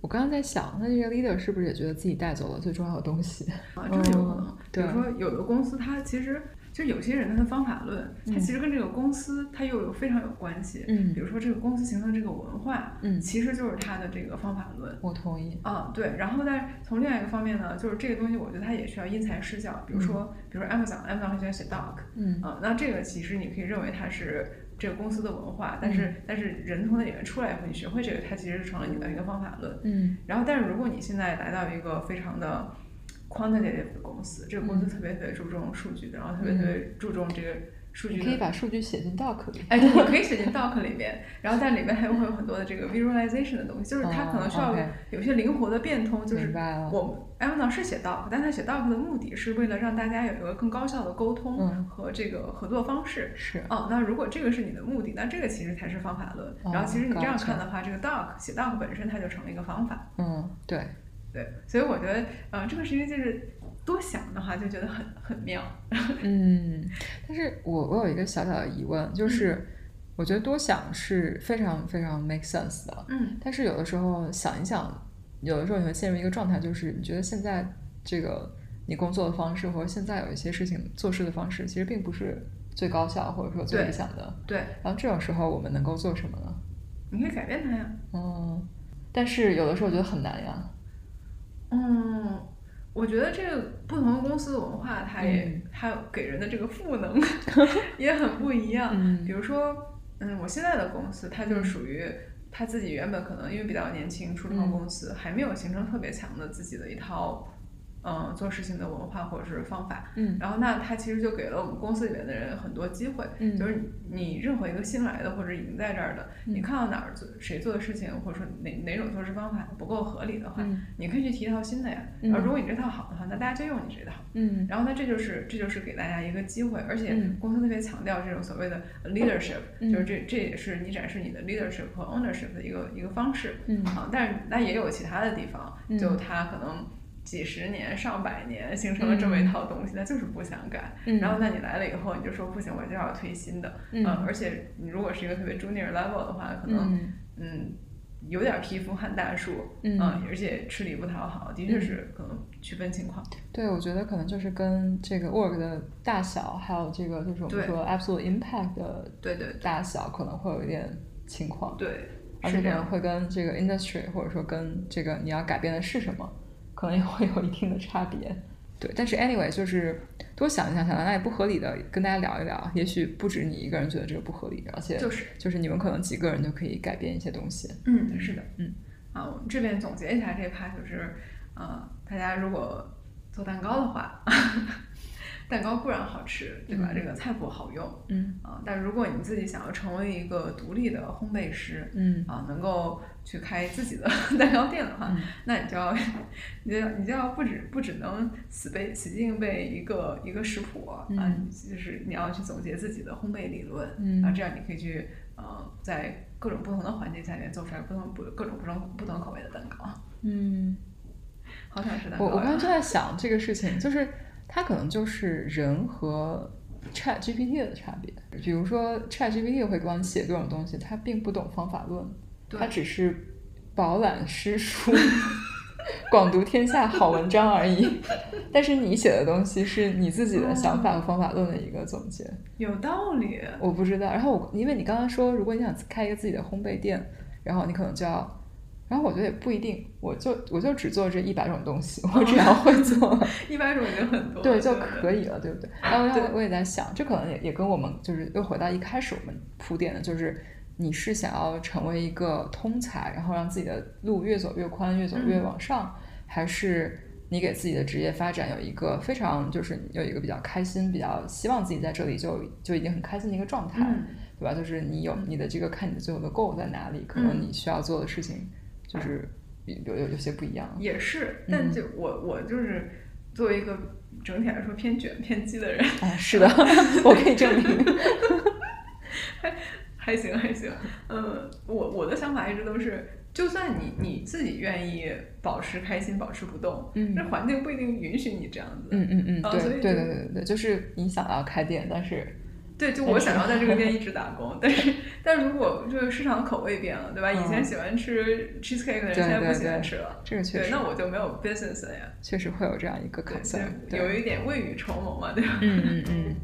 我刚刚在想，那这个 leader 是不是也觉得自己带走了最重要的东西？啊，这是有可能。比如说有的公司它其实。就有些人他的方法论，他其实跟这个公司他又有非常有关系。嗯，比如说这个公司形成这个文化，嗯，其实就是他的这个方法论。我同意。啊，对。然后在从另外一个方面呢，就是这个东西，我觉得它也需要因材施教。比如说，比如说 Amazon，Amazon 很喜欢写 doc，嗯，啊，那这个其实你可以认为它是这个公司的文化，但是但是人从那里面出来以后，你学会这个，它其实是成了你的一个方法论。嗯。然后，但是如果你现在来到一个非常的 quantitative 的公司，这个公司特别特别注重数据的，然后特别特别注重这个数据。你可以把数据写进 doc 里。哎，对，你可以写进 doc 里面，然后但里面还会有很多的这个 visualization 的东西，就是它可能需要有些灵活的变通。就是我 Amazon 是写 doc，但它写 doc 的目的是为了让大家有一个更高效的沟通和这个合作方式。是。哦，那如果这个是你的目的，那这个其实才是方法论。然后其实你这样看的话，这个 doc 写 doc 本身它就成了一个方法。嗯，对。对，所以我觉得，呃，这个事情就是多想的话，就觉得很很妙。<laughs> 嗯，但是我我有一个小小的疑问，就是我觉得多想是非常非常 make sense 的。嗯。但是有的时候想一想，有的时候你会陷入一个状态，就是你觉得现在这个你工作的方式，或者现在有一些事情做事的方式，其实并不是最高效或者说最理想的。对。然后这种时候我们能够做什么呢？你可以改变它呀。嗯。但是有的时候我觉得很难呀。嗯，我觉得这个不同的公司的文化，它也它给人的这个赋能 <laughs> 也很不一样。比如说，嗯，我现在的公司，它就是属于他自己原本可能因为比较年轻，初创公司还没有形成特别强的自己的一套。嗯，做事情的文化或者是方法，嗯，然后那他其实就给了我们公司里面的人很多机会，嗯，就是你任何一个新来的或者已经在这儿的，你看到哪儿做谁做的事情，或者说哪哪种做事方法不够合理的话，你可以去提一套新的呀，然后如果你这套好的话，那大家就用你这套，嗯，然后那这就是这就是给大家一个机会，而且公司特别强调这种所谓的 leadership，就是这这也是你展示你的 leadership 和 ownership 的一个一个方式，嗯，啊，但是那也有其他的地方，就他可能。几十年、上百年形成了这么一套东西，那就是不想改。然后，那你来了以后，你就说不行，我就要推新的。嗯，而且你如果是一个特别 junior level 的话，可能嗯有点皮肤撼大树，嗯，而且吃力不讨好，的确是可能区分情况。对，我觉得可能就是跟这个 work 的大小，还有这个就是我们说 absolute impact 的对对大小，可能会有一点情况。对，而且可能会跟这个 industry 或者说跟这个你要改变的是什么。可能也会有一定的差别，对。但是 anyway，就是多想一想，想到那也不合理的，跟大家聊一聊。也许不止你一个人觉得这个不合理，而且就是就是你们可能几个人就可以改变一些东西。嗯，是的，嗯。啊，我们这边总结一下这一趴，就是，呃，大家如果做蛋糕的话，<laughs> 蛋糕固然好吃，对吧？这个菜谱好用，嗯啊，但如果你自己想要成为一个独立的烘焙师，嗯啊，能够去开自己的 <laughs> 蛋糕店的话，那 <laughs> 你就要，你就要你就要不止不只能死背死记硬背一个一个食谱啊，就是你要去总结自己的烘焙理论，啊，这样你可以去呃在各种不同的环境下面做出来不同不各种不同不同口味的蛋糕。嗯，好想吃蛋糕。我我刚刚就在想这个事情，就是它可能就是人和 Chat GPT 的差别。比如说 Chat GPT 会帮你写各种东西，它并不懂方法论，它只是饱览诗书。<laughs> 广读天下好文章而已，但是你写的东西是你自己的想法和方法论的一个总结，有道理。我不知道，然后我因为你刚刚说，如果你想开一个自己的烘焙店，然后你可能就要，然后我觉得也不一定，我就我就只做这一百种东西，我只要会做 <laughs> 一百种已经很多，对就可以了，对不对？然后我也在想，这可能也也跟我们就是又回到一开始我们铺垫的，就是。你是想要成为一个通才，然后让自己的路越走越宽，越走越往上，还是你给自己的职业发展有一个非常就是有一个比较开心、比较希望自己在这里就就已经很开心的一个状态，对吧？就是你有你的这个看你的最后的 goal 在哪里，可能你需要做的事情就是有有有些不一样。也是，但就我我就是作为一个整体来说偏卷偏激的人，哎，是的，<laughs> 我可以证明。<laughs> 还行还行，嗯，我我的想法一直都是，就算你你自己愿意保持开心，保持不动，嗯，那环境不一定允许你这样子，嗯嗯嗯，对对对对对，就是你想要开店，但是，对，就我想要在这个店一直打工，<laughs> 但是，但如果就是市场口味变了，对吧？以前喜欢吃 cheesecake 的人现在不喜欢吃了，这个确实，那我就没有 business 了呀，确实会有这样一个可能，有一点未雨绸缪嘛，对吧？嗯嗯嗯。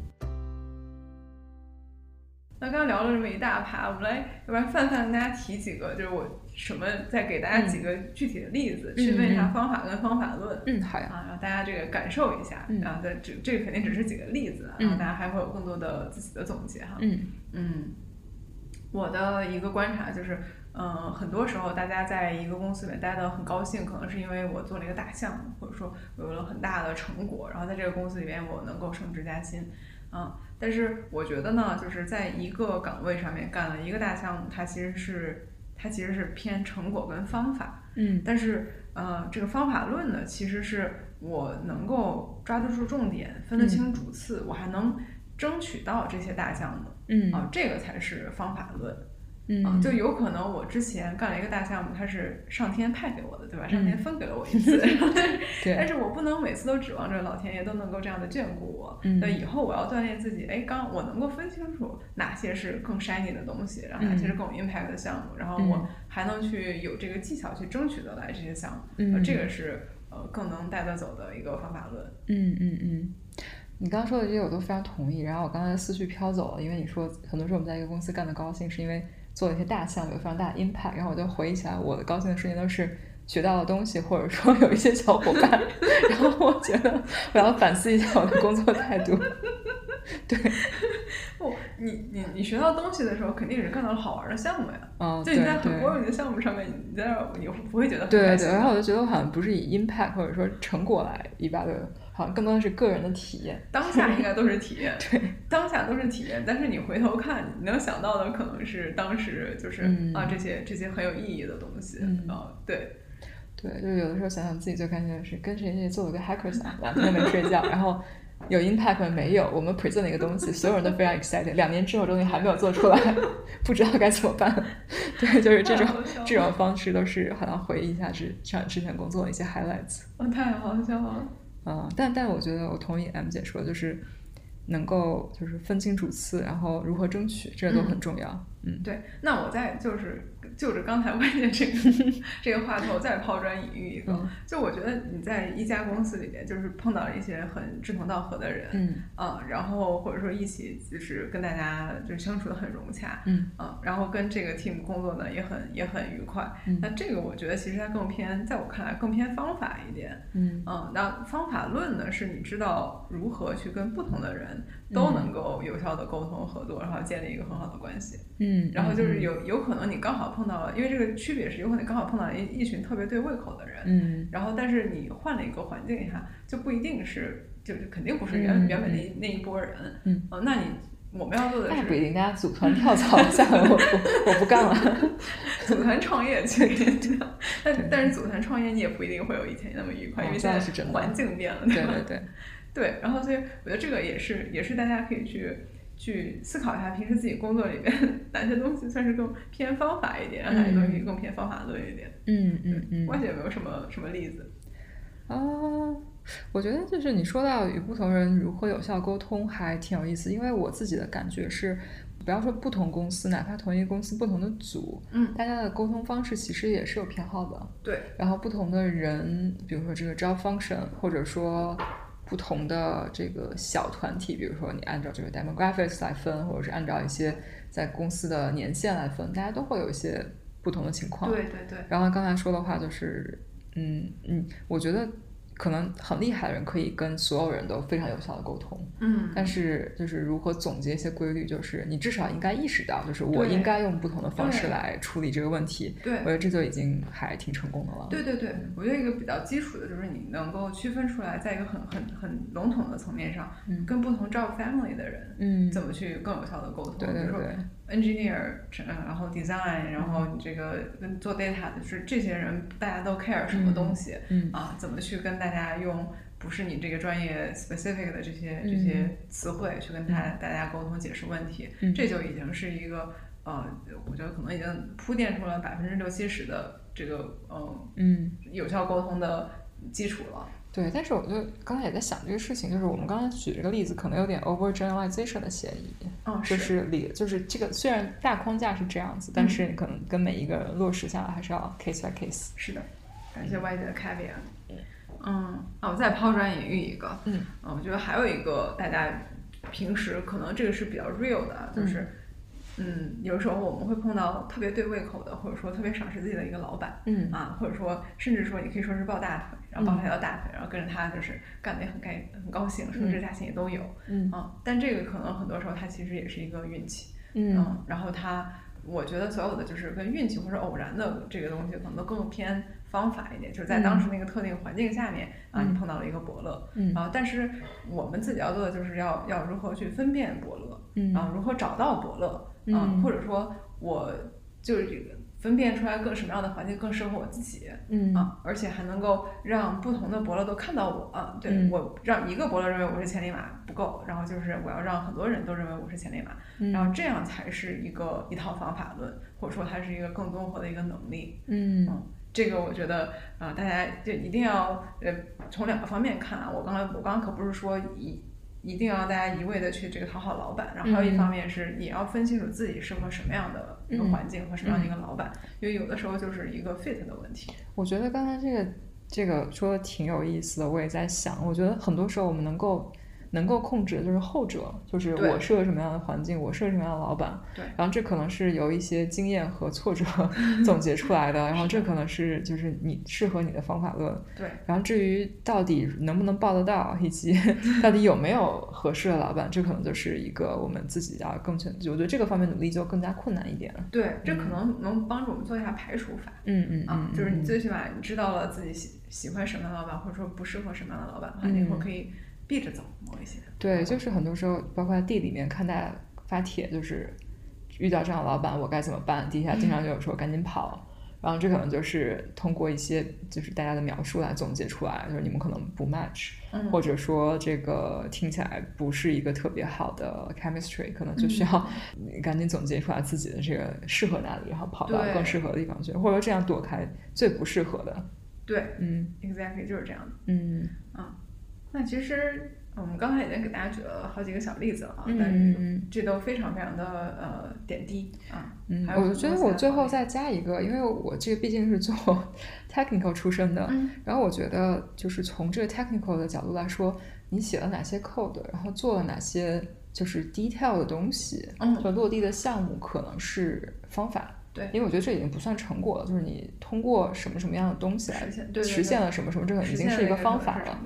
那刚刚聊了这么一大趴，我们来要不然范范跟大家提几个，就是我什么再给大家几个具体的例子，区分一下方法跟方法论。嗯，好呀。啊，让大家这个感受一下。嗯。啊，这这这个肯定只是几个例子，然后大家还会有更多的自己的总结哈。嗯嗯。我的一个观察就是，嗯，很多时候大家在一个公司里面待的很高兴，可能是因为我做了一个大项目，或者说有了很大的成果，然后在这个公司里面我能够升职加薪。啊，但是我觉得呢，就是在一个岗位上面干了一个大项目，它其实是它其实是偏成果跟方法，嗯，但是呃，这个方法论呢，其实是我能够抓得住重点，分得清主次，我还能争取到这些大项目，嗯，啊，这个才是方法论。嗯，就有可能我之前干了一个大项目，它是上天派给我的，对吧？上天分给了我一次，<laughs> 对。但是我不能每次都指望着老天爷都能够这样的眷顾我。那以后我要锻炼自己，哎，刚我能够分清楚哪些是更 shiny 的东西，然后哪些是更有 impact 的项目，然后我还能去有这个技巧去争取得来这些项目。嗯，这个是呃更能带得走的一个方法论。嗯嗯嗯。你刚刚说的这些我都非常同意。然后我刚才思绪飘走了，因为你说很多时候我们在一个公司干的高兴，是因为。做一些大项目，有非常大的 impact，然后我就回忆起来，我的高兴的瞬间都是学到的东西，或者说有一些小伙伴，<laughs> 然后我觉得我要反思一下我的工作态度。<laughs> 对，不，<laughs> 你你你学到东西的时候，肯定是看到了好玩的项目呀。嗯，就你在很 boring 的项目上面，你在那你不会觉得对对，然后我就觉得我好像不是以 impact 或者说成果来一般的。好像更多的是个人的体验，当下应该都是体验，<laughs> 对，当下都是体验。但是你回头看，你能想到的可能是当时就是啊这些这些很有意义的东西啊，对，对，就有的时候想想自己最开心的是跟谁谁做了个 hackers，两天没睡觉，然后有 impact 没有？我们 present 一个东西，所有人都非常 excited，两年之后东西还没有做出来，<laughs> 不知道该怎么办。对，就是这种这种方式都是好像回忆一下之上之前工作的一些 highlights。哦，太好笑了。嗯，但但我觉得我同意 M 姐说，就是能够就是分清主次，然后如何争取，这都很重要。嗯，对。那我再就是。就着刚才问的这个 <laughs> 这个话头，再抛砖引玉一个，就我觉得你在一家公司里面，就是碰到了一些很志同道合的人，嗯，啊，然后或者说一起就是跟大家就相处的很融洽，嗯，啊，然后跟这个 team 工作呢也很也很愉快，那这个我觉得其实它更偏，在我看来更偏方法一点，嗯，啊，那方法论呢是你知道如何去跟不同的人。都能够有效的沟通合作，然后建立一个很好的关系。嗯，然后就是有有可能你刚好碰到了，因为这个区别是有可能刚好碰到了一一群特别对胃口的人。嗯，然后但是你换了一个环境下，就不一定是，就是肯定不是原原本那那一波人。嗯，那你。我们要做的是，那不一定，大家组团跳槽一下，我我我 <laughs> 不干了。组团创业其实这样，但但是组团创业你也不一定会有以前那么愉快，因为现在是环境变了，对对对。对，然后所以我觉得这个也是也是大家可以去去思考一下，平时自己工作里面 <laughs> 哪些东西算是更偏方法一点，哪些东西更偏方法论一点。嗯嗯嗯。关系有没有什么什么例子？啊。我觉得就是你说到与不同人如何有效沟通，还挺有意思。因为我自己的感觉是，不要说不同公司，哪怕同一个公司不同的组，嗯，大家的沟通方式其实也是有偏好的。对。然后不同的人，比如说这个 job function，或者说不同的这个小团体，比如说你按照这个 demographics 来分，或者是按照一些在公司的年限来分，大家都会有一些不同的情况。对对对。然后刚才说的话就是，嗯嗯，我觉得。可能很厉害的人可以跟所有人都非常有效的沟通，嗯，但是就是如何总结一些规律，就是你至少应该意识到，就是我应该用不同的方式来处理这个问题。对，我觉得这就已经还挺成功的了。对对对，我觉得一个比较基础的就是你能够区分出来，在一个很很很笼统的层面上，跟不同 job family 的人，嗯，怎么去更有效的沟通。对对对。engineer，然后 design，然后你这个跟做 data 的是这些人，大家都 care 什么东西，啊，怎么去跟大家用不是你这个专业 specific 的这些这些词汇去跟他大家沟通解释问题，这就已经是一个呃，我觉得可能已经铺垫出了百分之六七十的这个嗯。有效沟通的基础了。对，但是我就刚才也在想这个事情，就是我们刚才举这个例子，可能有点 overgeneralization 的嫌疑。嗯，就是理，就是这个虽然大框架是这样子，但是可能跟每一个人落实下来还是要 case by case。是的，感谢外界的 caveat。嗯，啊，我再抛砖引玉一个。嗯，啊我觉得还有一个大家平时可能这个是比较 real 的，就是。嗯，有时候我们会碰到特别对胃口的，或者说特别赏识自己的一个老板，嗯啊，或者说甚至说你可以说是抱大腿，然后抱他条大腿，然后跟着他就是干的也很开很高兴，升职加薪也都有，嗯。啊，但这个可能很多时候他其实也是一个运气，嗯，然后他我觉得所有的就是跟运气或者偶然的这个东西可能都更偏方法一点，就是在当时那个特定环境下面啊，你碰到了一个伯乐，嗯。啊，但是我们自己要做的就是要要如何去分辨伯乐，嗯，啊，如何找到伯乐。嗯，或者说，我就是这个分辨出来更什么样的环境更适合我自己，嗯。啊，而且还能够让不同的伯乐都看到我，啊，对我让一个伯乐认为我是千里马不够，然后就是我要让很多人都认为我是千里马，然后这样才是一个一套方法论，或者说它是一个更综合的一个能力，嗯，这个我觉得啊，大家就一定要呃从两个方面看啊，我刚才我刚刚可不是说一。一定要大家一味的去这个讨好老板，然后还有一方面是也要分清楚自己适合什么样的一个环境和什么样的一个老板，因为有的时候就是一个 fit 的问题。我觉得刚才这个这个说的挺有意思的，我也在想，我觉得很多时候我们能够。能够控制的就是后者，就是我适合什么样的环境，我适合什么样的老板。对，然后这可能是由一些经验和挫折 <laughs> 总结出来的，<laughs> 然后这可能是就是你适合你的方法论。对，然后至于到底能不能报得到，以及 <laughs> 到底有没有合适的老板，这可能就是一个我们自己要更全，我觉得这个方面努力就更加困难一点了。对，这可能能帮助我们做一下排除法。嗯嗯啊，就是你最起码你知道了自己喜喜欢什么样的老板，或者说不适合什么样的老板的话，你会可以。避着走，某一些对，就是很多时候，包括在地里面看大家发帖，就是遇到这样的老板，我该怎么办？底下经常就有说赶紧跑，然后这可能就是通过一些就是大家的描述来总结出来，就是你们可能不 match，或者说这个听起来不是一个特别好的 chemistry，可能就需要赶紧总结出来自己的这个适合哪里，然后跑到更适合的地方去，或者说这样躲开最不适合的。对，嗯，exactly 就是这样的，嗯。啊。那其实我们刚才已经给大家举了好几个小例子了啊，但是这都非常非常的呃点滴啊。嗯，我觉得我最后再加一个，因为我这个毕竟是做 <laughs> technical 出身的，然后我觉得就是从这个 technical 的角度来说，你写了哪些 code，然后做了哪些就是 detail 的东西，就落地的项目可能是方法。对，因为我觉得这已经不算成果了，就是你通过什么什么样的东西来实现了什么什么，这个已经是一个方法了。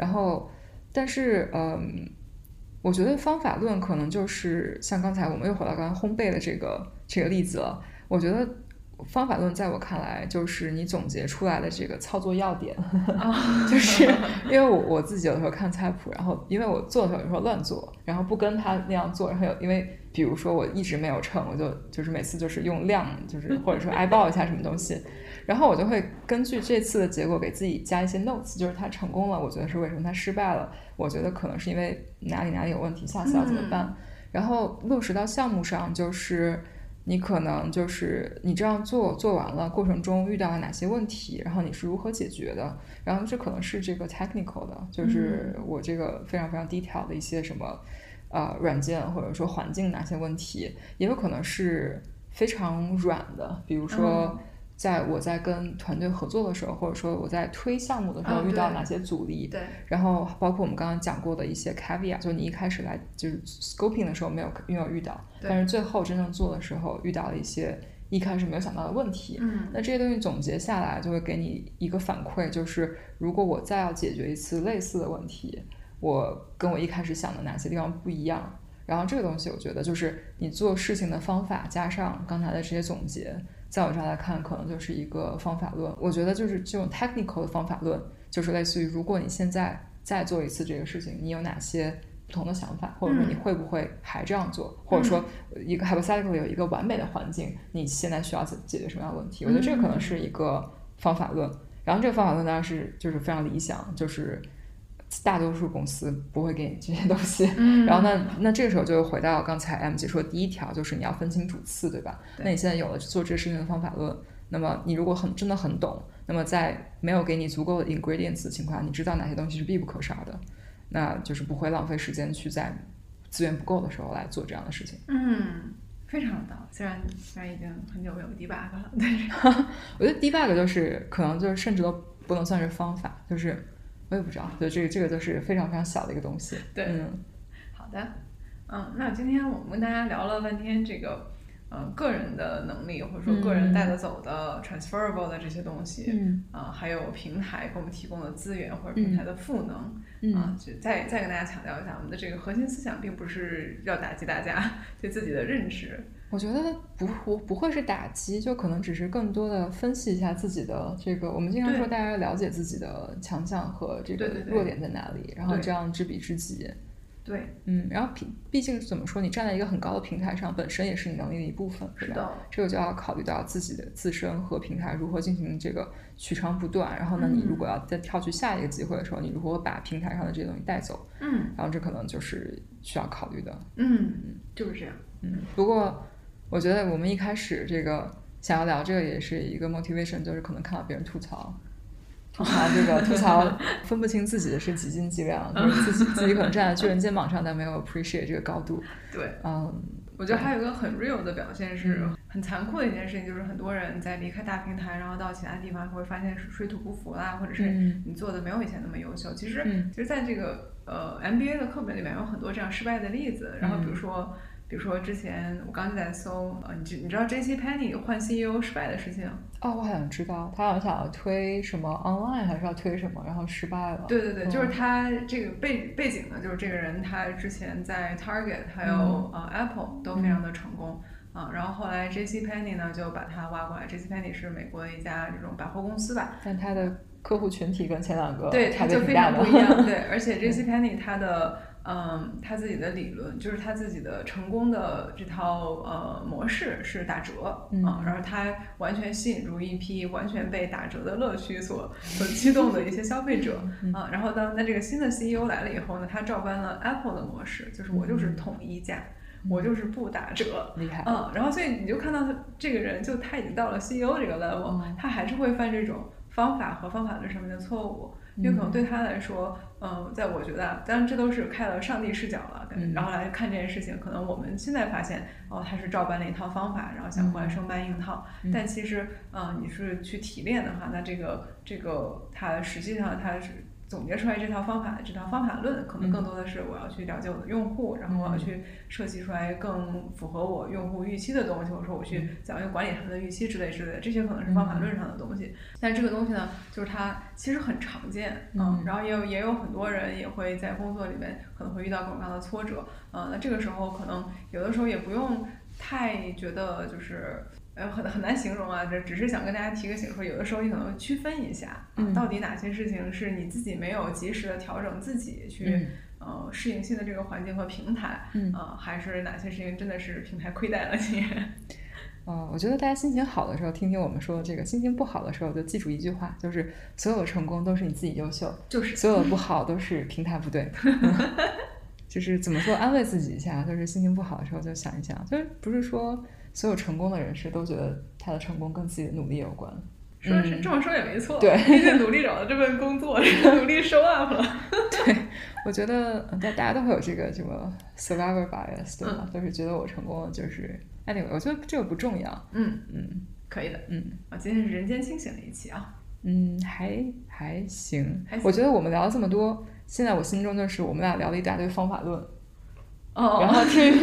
然后，但是，嗯，我觉得方法论可能就是像刚才我们又回到刚才烘焙的这个这个例子了。我觉得方法论在我看来就是你总结出来的这个操作要点，<laughs> 就是因为我我自己有的时候看菜谱，然后因为我做的时候有时候乱做，然后不跟他那样做，然后有因为比如说我一直没有称，我就就是每次就是用量，就是或者说挨报一下什么东西。然后我就会根据这次的结果给自己加一些 notes，就是他成功了，我觉得是为什么？他失败了，我觉得可能是因为哪里哪里有问题，下次要怎么办？然后落实到项目上，就是你可能就是你这样做做完了，过程中遇到了哪些问题，然后你是如何解决的？然后这可能是这个 technical 的，就是我这个非常非常 detail 的一些什么呃软件或者说环境哪些问题，也有可能是非常软的，比如说。在我在跟团队合作的时候，或者说我在推项目的时候遇到哪些阻力？对，然后包括我们刚刚讲过的一些 caveat，就你一开始来就是 scoping 的时候没有没有遇到，但是最后真正做的时候遇到了一些一开始没有想到的问题。嗯，那这些东西总结下来就会给你一个反馈，就是如果我再要解决一次类似的问题，我跟我一开始想的哪些地方不一样？然后这个东西我觉得就是你做事情的方法加上刚才的这些总结。在我这儿来看，可能就是一个方法论。我觉得就是这种 technical 的方法论，就是类似于，如果你现在再做一次这个事情，你有哪些不同的想法，或者说你会不会还这样做，或者说一个 hypothetical 有一个完美的环境，你现在需要解解决什么样的问题？我觉得这个可能是一个方法论。然后这个方法论当然是就是非常理想，就是。大多数公司不会给你这些东西，然后那那这个时候就回到刚才 M 姐说的第一条，就是你要分清主次，对吧？那你现在有了做这个事情的方法论，那么你如果很真的很懂，那么在没有给你足够的 ingredients 的情况下，你知道哪些东西是必不可少的，那就是不会浪费时间去在资源不够的时候来做这样的事情。嗯，非常的，虽然虽然已经很久没有 debug 了，但是 <laughs> 我觉得 debug 就是可能就是甚至都不能算是方法，就是。我也不知道，对这个这个都是非常非常小的一个东西。<laughs> 对，嗯，好的，嗯，那今天我们跟大家聊了半天这个，嗯，个人的能力或者说个人带得走的 transferable 的这些东西，嗯，啊，还有平台给我们提供的资源或者平台的赋能，啊，就再再跟大家强调一下，我们的这个核心思想并不是要打击大家 <laughs> 对自己的认知。我觉得不不不会是打击，就可能只是更多的分析一下自己的这个。我们经常说大家要了解自己的强项和这个弱点在哪里，然后这样知彼知己。对，嗯，然后毕毕竟怎么说，你站在一个很高的平台上，本身也是你能力的一部分，是的。这个就要考虑到自己的自身和平台如何进行这个取长补短。然后呢，你如果要再跳去下一个机会的时候，你如何把平台上的这些东西带走？嗯，然后这可能就是需要考虑的。嗯，就是这样。嗯，不过。我觉得我们一开始这个想要聊这个也是一个 motivation，就是可能看到别人吐槽，吐槽这个吐槽 <laughs> 分不清自己的是几斤几两，<laughs> 就是自己自己可能站在巨人肩膀上，但没有 appreciate 这个高度。对，嗯，我觉得还有一个很 real 的表现是很残酷的一件事情，就是很多人在离开大平台，然后到其他地方会发现是水土不服啦，或者是你做的没有以前那么优秀。其实，其实在这个呃 MBA 的课本里面有很多这样失败的例子，然后比如说。比如说之前我刚在搜，呃，你知你知道 J C Penny 换 C E O 失败的事情？哦，我好像知道，他好像想要推什么 online 还是要推什么，然后失败了。对对对，就是他这个背背景呢，就是这个人他之前在 Target 还有呃 Apple 都非常的成功啊，然后后来 J C Penny 呢就把他挖过来，J C Penny 是美国的一家这种百货公司吧，但他的客户群体跟前两个对他就非常不一样，对，而且 <laughs> J C Penny 它的。嗯，他自己的理论就是他自己的成功的这套呃模式是打折啊，然后他完全吸引住一批完全被打折的乐趣所所驱动的一些消费者啊，然后当那这个新的 CEO 来了以后呢，他照搬了 Apple 的模式，就是我就是统一价，我就是不打折，厉害，嗯，然后所以你就看到他这个人就他已经到了 CEO 这个 level，他还是会犯这种方法和方法论上面的错误。因为可能对他来说，嗯，在我觉得，当然这都是开了上帝视角了，然后来看这件事情。可能我们现在发现，哦，他是照搬了一套方法，然后想过来生搬硬套。但其实，嗯，你是去提炼的话，那这个这个他实际上他是总结出来这套方法的，这套方法论可能更多的是我要去了解我的用户，然后我要去设计出来更符合我用户预期的东西，或者说我去怎样去管理他们的预期之类之类的，这些可能是方法论上的东西。但这个东西呢，就是它其实很常见，嗯，然后也有也有很多人也会在工作里面可能会遇到各种各样的挫折，嗯，那这个时候可能有的时候也不用太觉得就是。呃，很很难形容啊，这只是想跟大家提个醒，说有的时候你可能区分一下，到底哪些事情是你自己没有及时的调整自己去呃适应新的这个环境和平台，呃，还是哪些事情真的是平台亏待了你？嗯，<laughs> 我觉得大家心情好的时候听听我们说的这个，心情不好的时候就记住一句话，就是所有的成功都是你自己优秀，就是所有的不好都是平台不对。<laughs> <laughs> 就是怎么说安慰自己一下，就是心情不好的时候就想一想，就是不是说。所有成功的人士都觉得他的成功跟自己的努力有关，说是这么说也没错。对，毕竟努力找到这份工作，努力收 up 了。<laughs> 对，我觉得大大家都会有这个什么 survivor bias，对吧？就是觉得我成功了，就是 anyway，我觉得这个不重要。嗯嗯，可以的。嗯，啊，今天是人间清醒的一期啊。嗯，还还行。我觉得我们聊了这么多，现在我心中就是我们俩聊了一大堆方法论。哦。然后至于。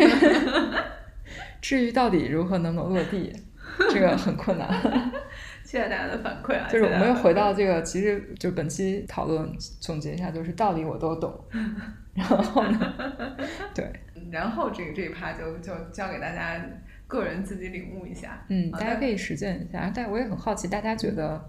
至于到底如何能够落地，<laughs> 这个很困难。谢谢大家的反馈啊！就是我们又回到这个，其实就本期讨论总结一下，就是道理我都懂。<laughs> 然后呢？对。然后这个这一趴就就交给大家个人自己领悟一下。嗯，大家可以实践一下。但我也很好奇，大家觉得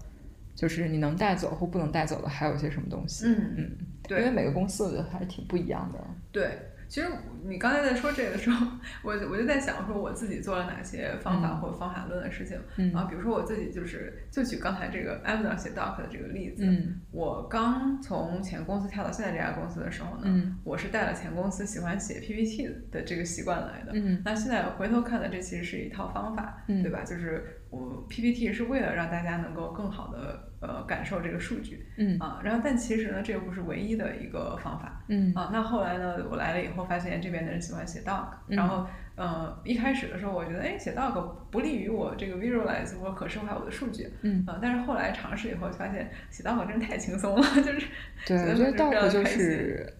就是你能带走或不能带走的还有些什么东西？嗯嗯，对，因为每个公司我觉得还是挺不一样的。对。其实你刚才在说这个的时候，我我就在想说我自己做了哪些方法或方法论的事情。嗯。啊，比如说我自己就是就举刚才这个 Amazon 写 Doc 的这个例子。嗯。我刚从前公司跳到现在这家公司的时候呢，我是带了前公司喜欢写 PPT 的这个习惯来的。嗯。那现在回头看的这其实是一套方法，对吧？就是我 PPT 是为了让大家能够更好的。呃，感受这个数据，嗯啊，然后但其实呢，这又不是唯一的一个方法，嗯啊，那后来呢，我来了以后发现这边的人喜欢写 doc，然后呃，一开始的时候我觉得，哎，写 dog 不利于我这个 visualize 或可视化我的数据，嗯啊，但是后来尝试以后发现写 dog 真的太轻松了，<laughs> 就是对，我觉得 doc 就是。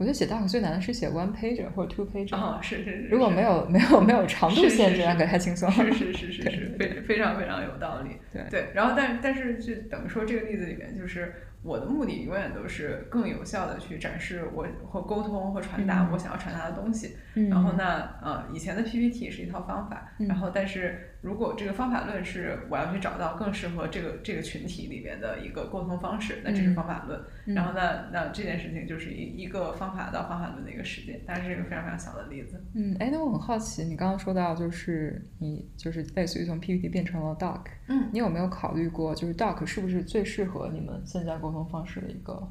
我觉得写 doc 最难的是写 one page 或者 two page。哦，是是是。如果没有没有没有长度限制，那可太轻松了。是是是是是，非非常非常有道理。对对，然后但但是就等于说这个例子里面就是。我的目的永远都是更有效的去展示我或沟通或传达我想要传达的东西。然后那呃，以前的 PPT 是一套方法，然后但是如果这个方法论是我要去找到更适合这个这个群体里面的一个沟通方式，那这是方法论。然后那那这件事情就是一一个方法到方法论的一个实践，但是是一个非常非常小的例子。嗯，哎，那我很好奇，你刚刚说到就是你就是类似于从 PPT 变成了 Doc，嗯，你有没有考虑过就是 Doc 是不是最适合你们现在沟沟通方式的一个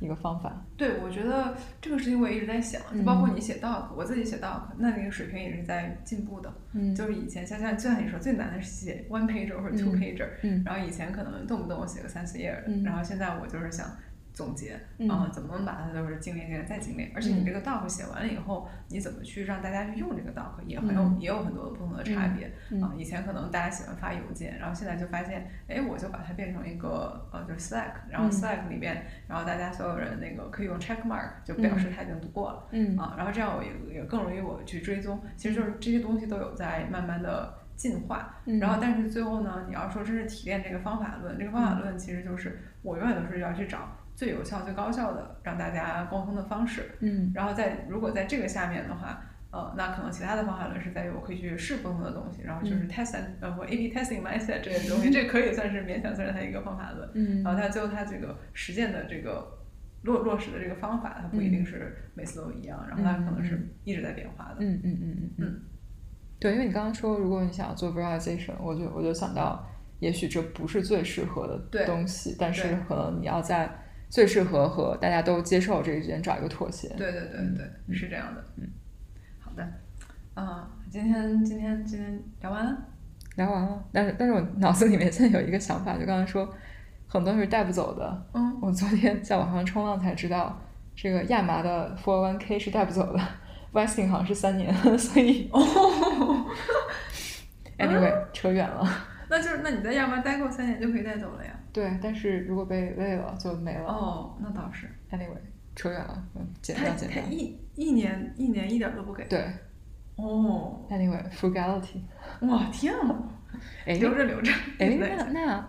一个方法。对，我觉得这个事情我也一直在想，就包括你写 doc，我自己写 doc，那那个水平也是在进步的。嗯，就是以前像像就像你说，最难的是写 one pager 或者 two pager，嗯，然后以前可能动不动我写个三四页，然后现在我就是想。总结，然后怎么把它就是精炼、精炼再精炼，而且你这个 doc 写完了以后，你怎么去让大家去用这个 doc，也很有也有很多不同的差别。啊。以前可能大家喜欢发邮件，然后现在就发现，哎，我就把它变成一个呃，就是 Slack，然后 Slack 里边，然后大家所有人那个可以用 check mark 就表示他已经读过了，嗯。啊，然后这样我也也更容易我去追踪。其实就是这些东西都有在慢慢的进化，然后但是最后呢，你要说真是提炼这个方法论，这个方法论其实就是我永远都是要去找。最有效、最高效的让大家沟通的方式，嗯，然后在如果在这个下面的话，呃，那可能其他的方法论是在于我可以去试不同的东西，然后就是 test 呃或 A/B testing mindset 这些 <laughs> 东西，这可以算是勉强算是它一个方法论，嗯，然后它最后它这个实践的这个落落实的这个方法，它不一定是每次都一样，然后它可能是一直在变化的，嗯嗯嗯嗯嗯，对，因为你刚刚说如果你想要做 visualization，我就我就想到，也许这不是最适合的东西，但是可能你要在最适合和大家都接受这个之间找一个妥协。对对对对，是这样的。嗯，好的。啊，今天今天今天聊完了。聊完了，但是但是我脑子里面现在有一个想法，就刚才说很多是带不走的。嗯。我昨天在网上冲浪才知道，这个亚麻的 Four One K 是带不走的，Vesting 好像是三年，所以。哦。<laughs> <laughs> Anyway，扯远了。那就是那你在亚麻待够三年就可以带走了呀。对，但是如果被喂了就没了。哦，那倒是。Anyway，扯远了，嗯，简单简单。一一年一年一点都不给。对。哦。Anyway，frugality。哇天啊！留着留着。哎，那那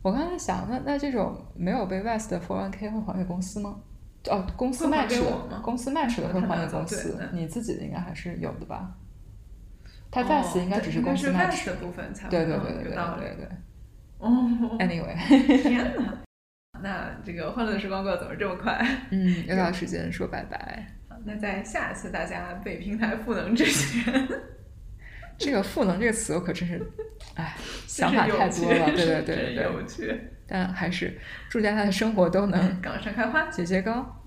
我刚才想，那那这种没有被 vest 的 401k 会还给公司吗？哦，公司 match 的，公司 match 的会还给公司，你自己的应该还是有的吧？它 vest 应该只是公司 match 的部分才对对对对对对对。哦，Anyway，天哪，那这个欢乐的时光过得怎么这么快？嗯，又到时间说拜拜。那在下次大家被平台赋能之前，这个赋能这个词我可真是，<laughs> 哎，想法太多了，对对对对，有趣。但还是祝大家的生活都能 <laughs> 岗上开花，节节高。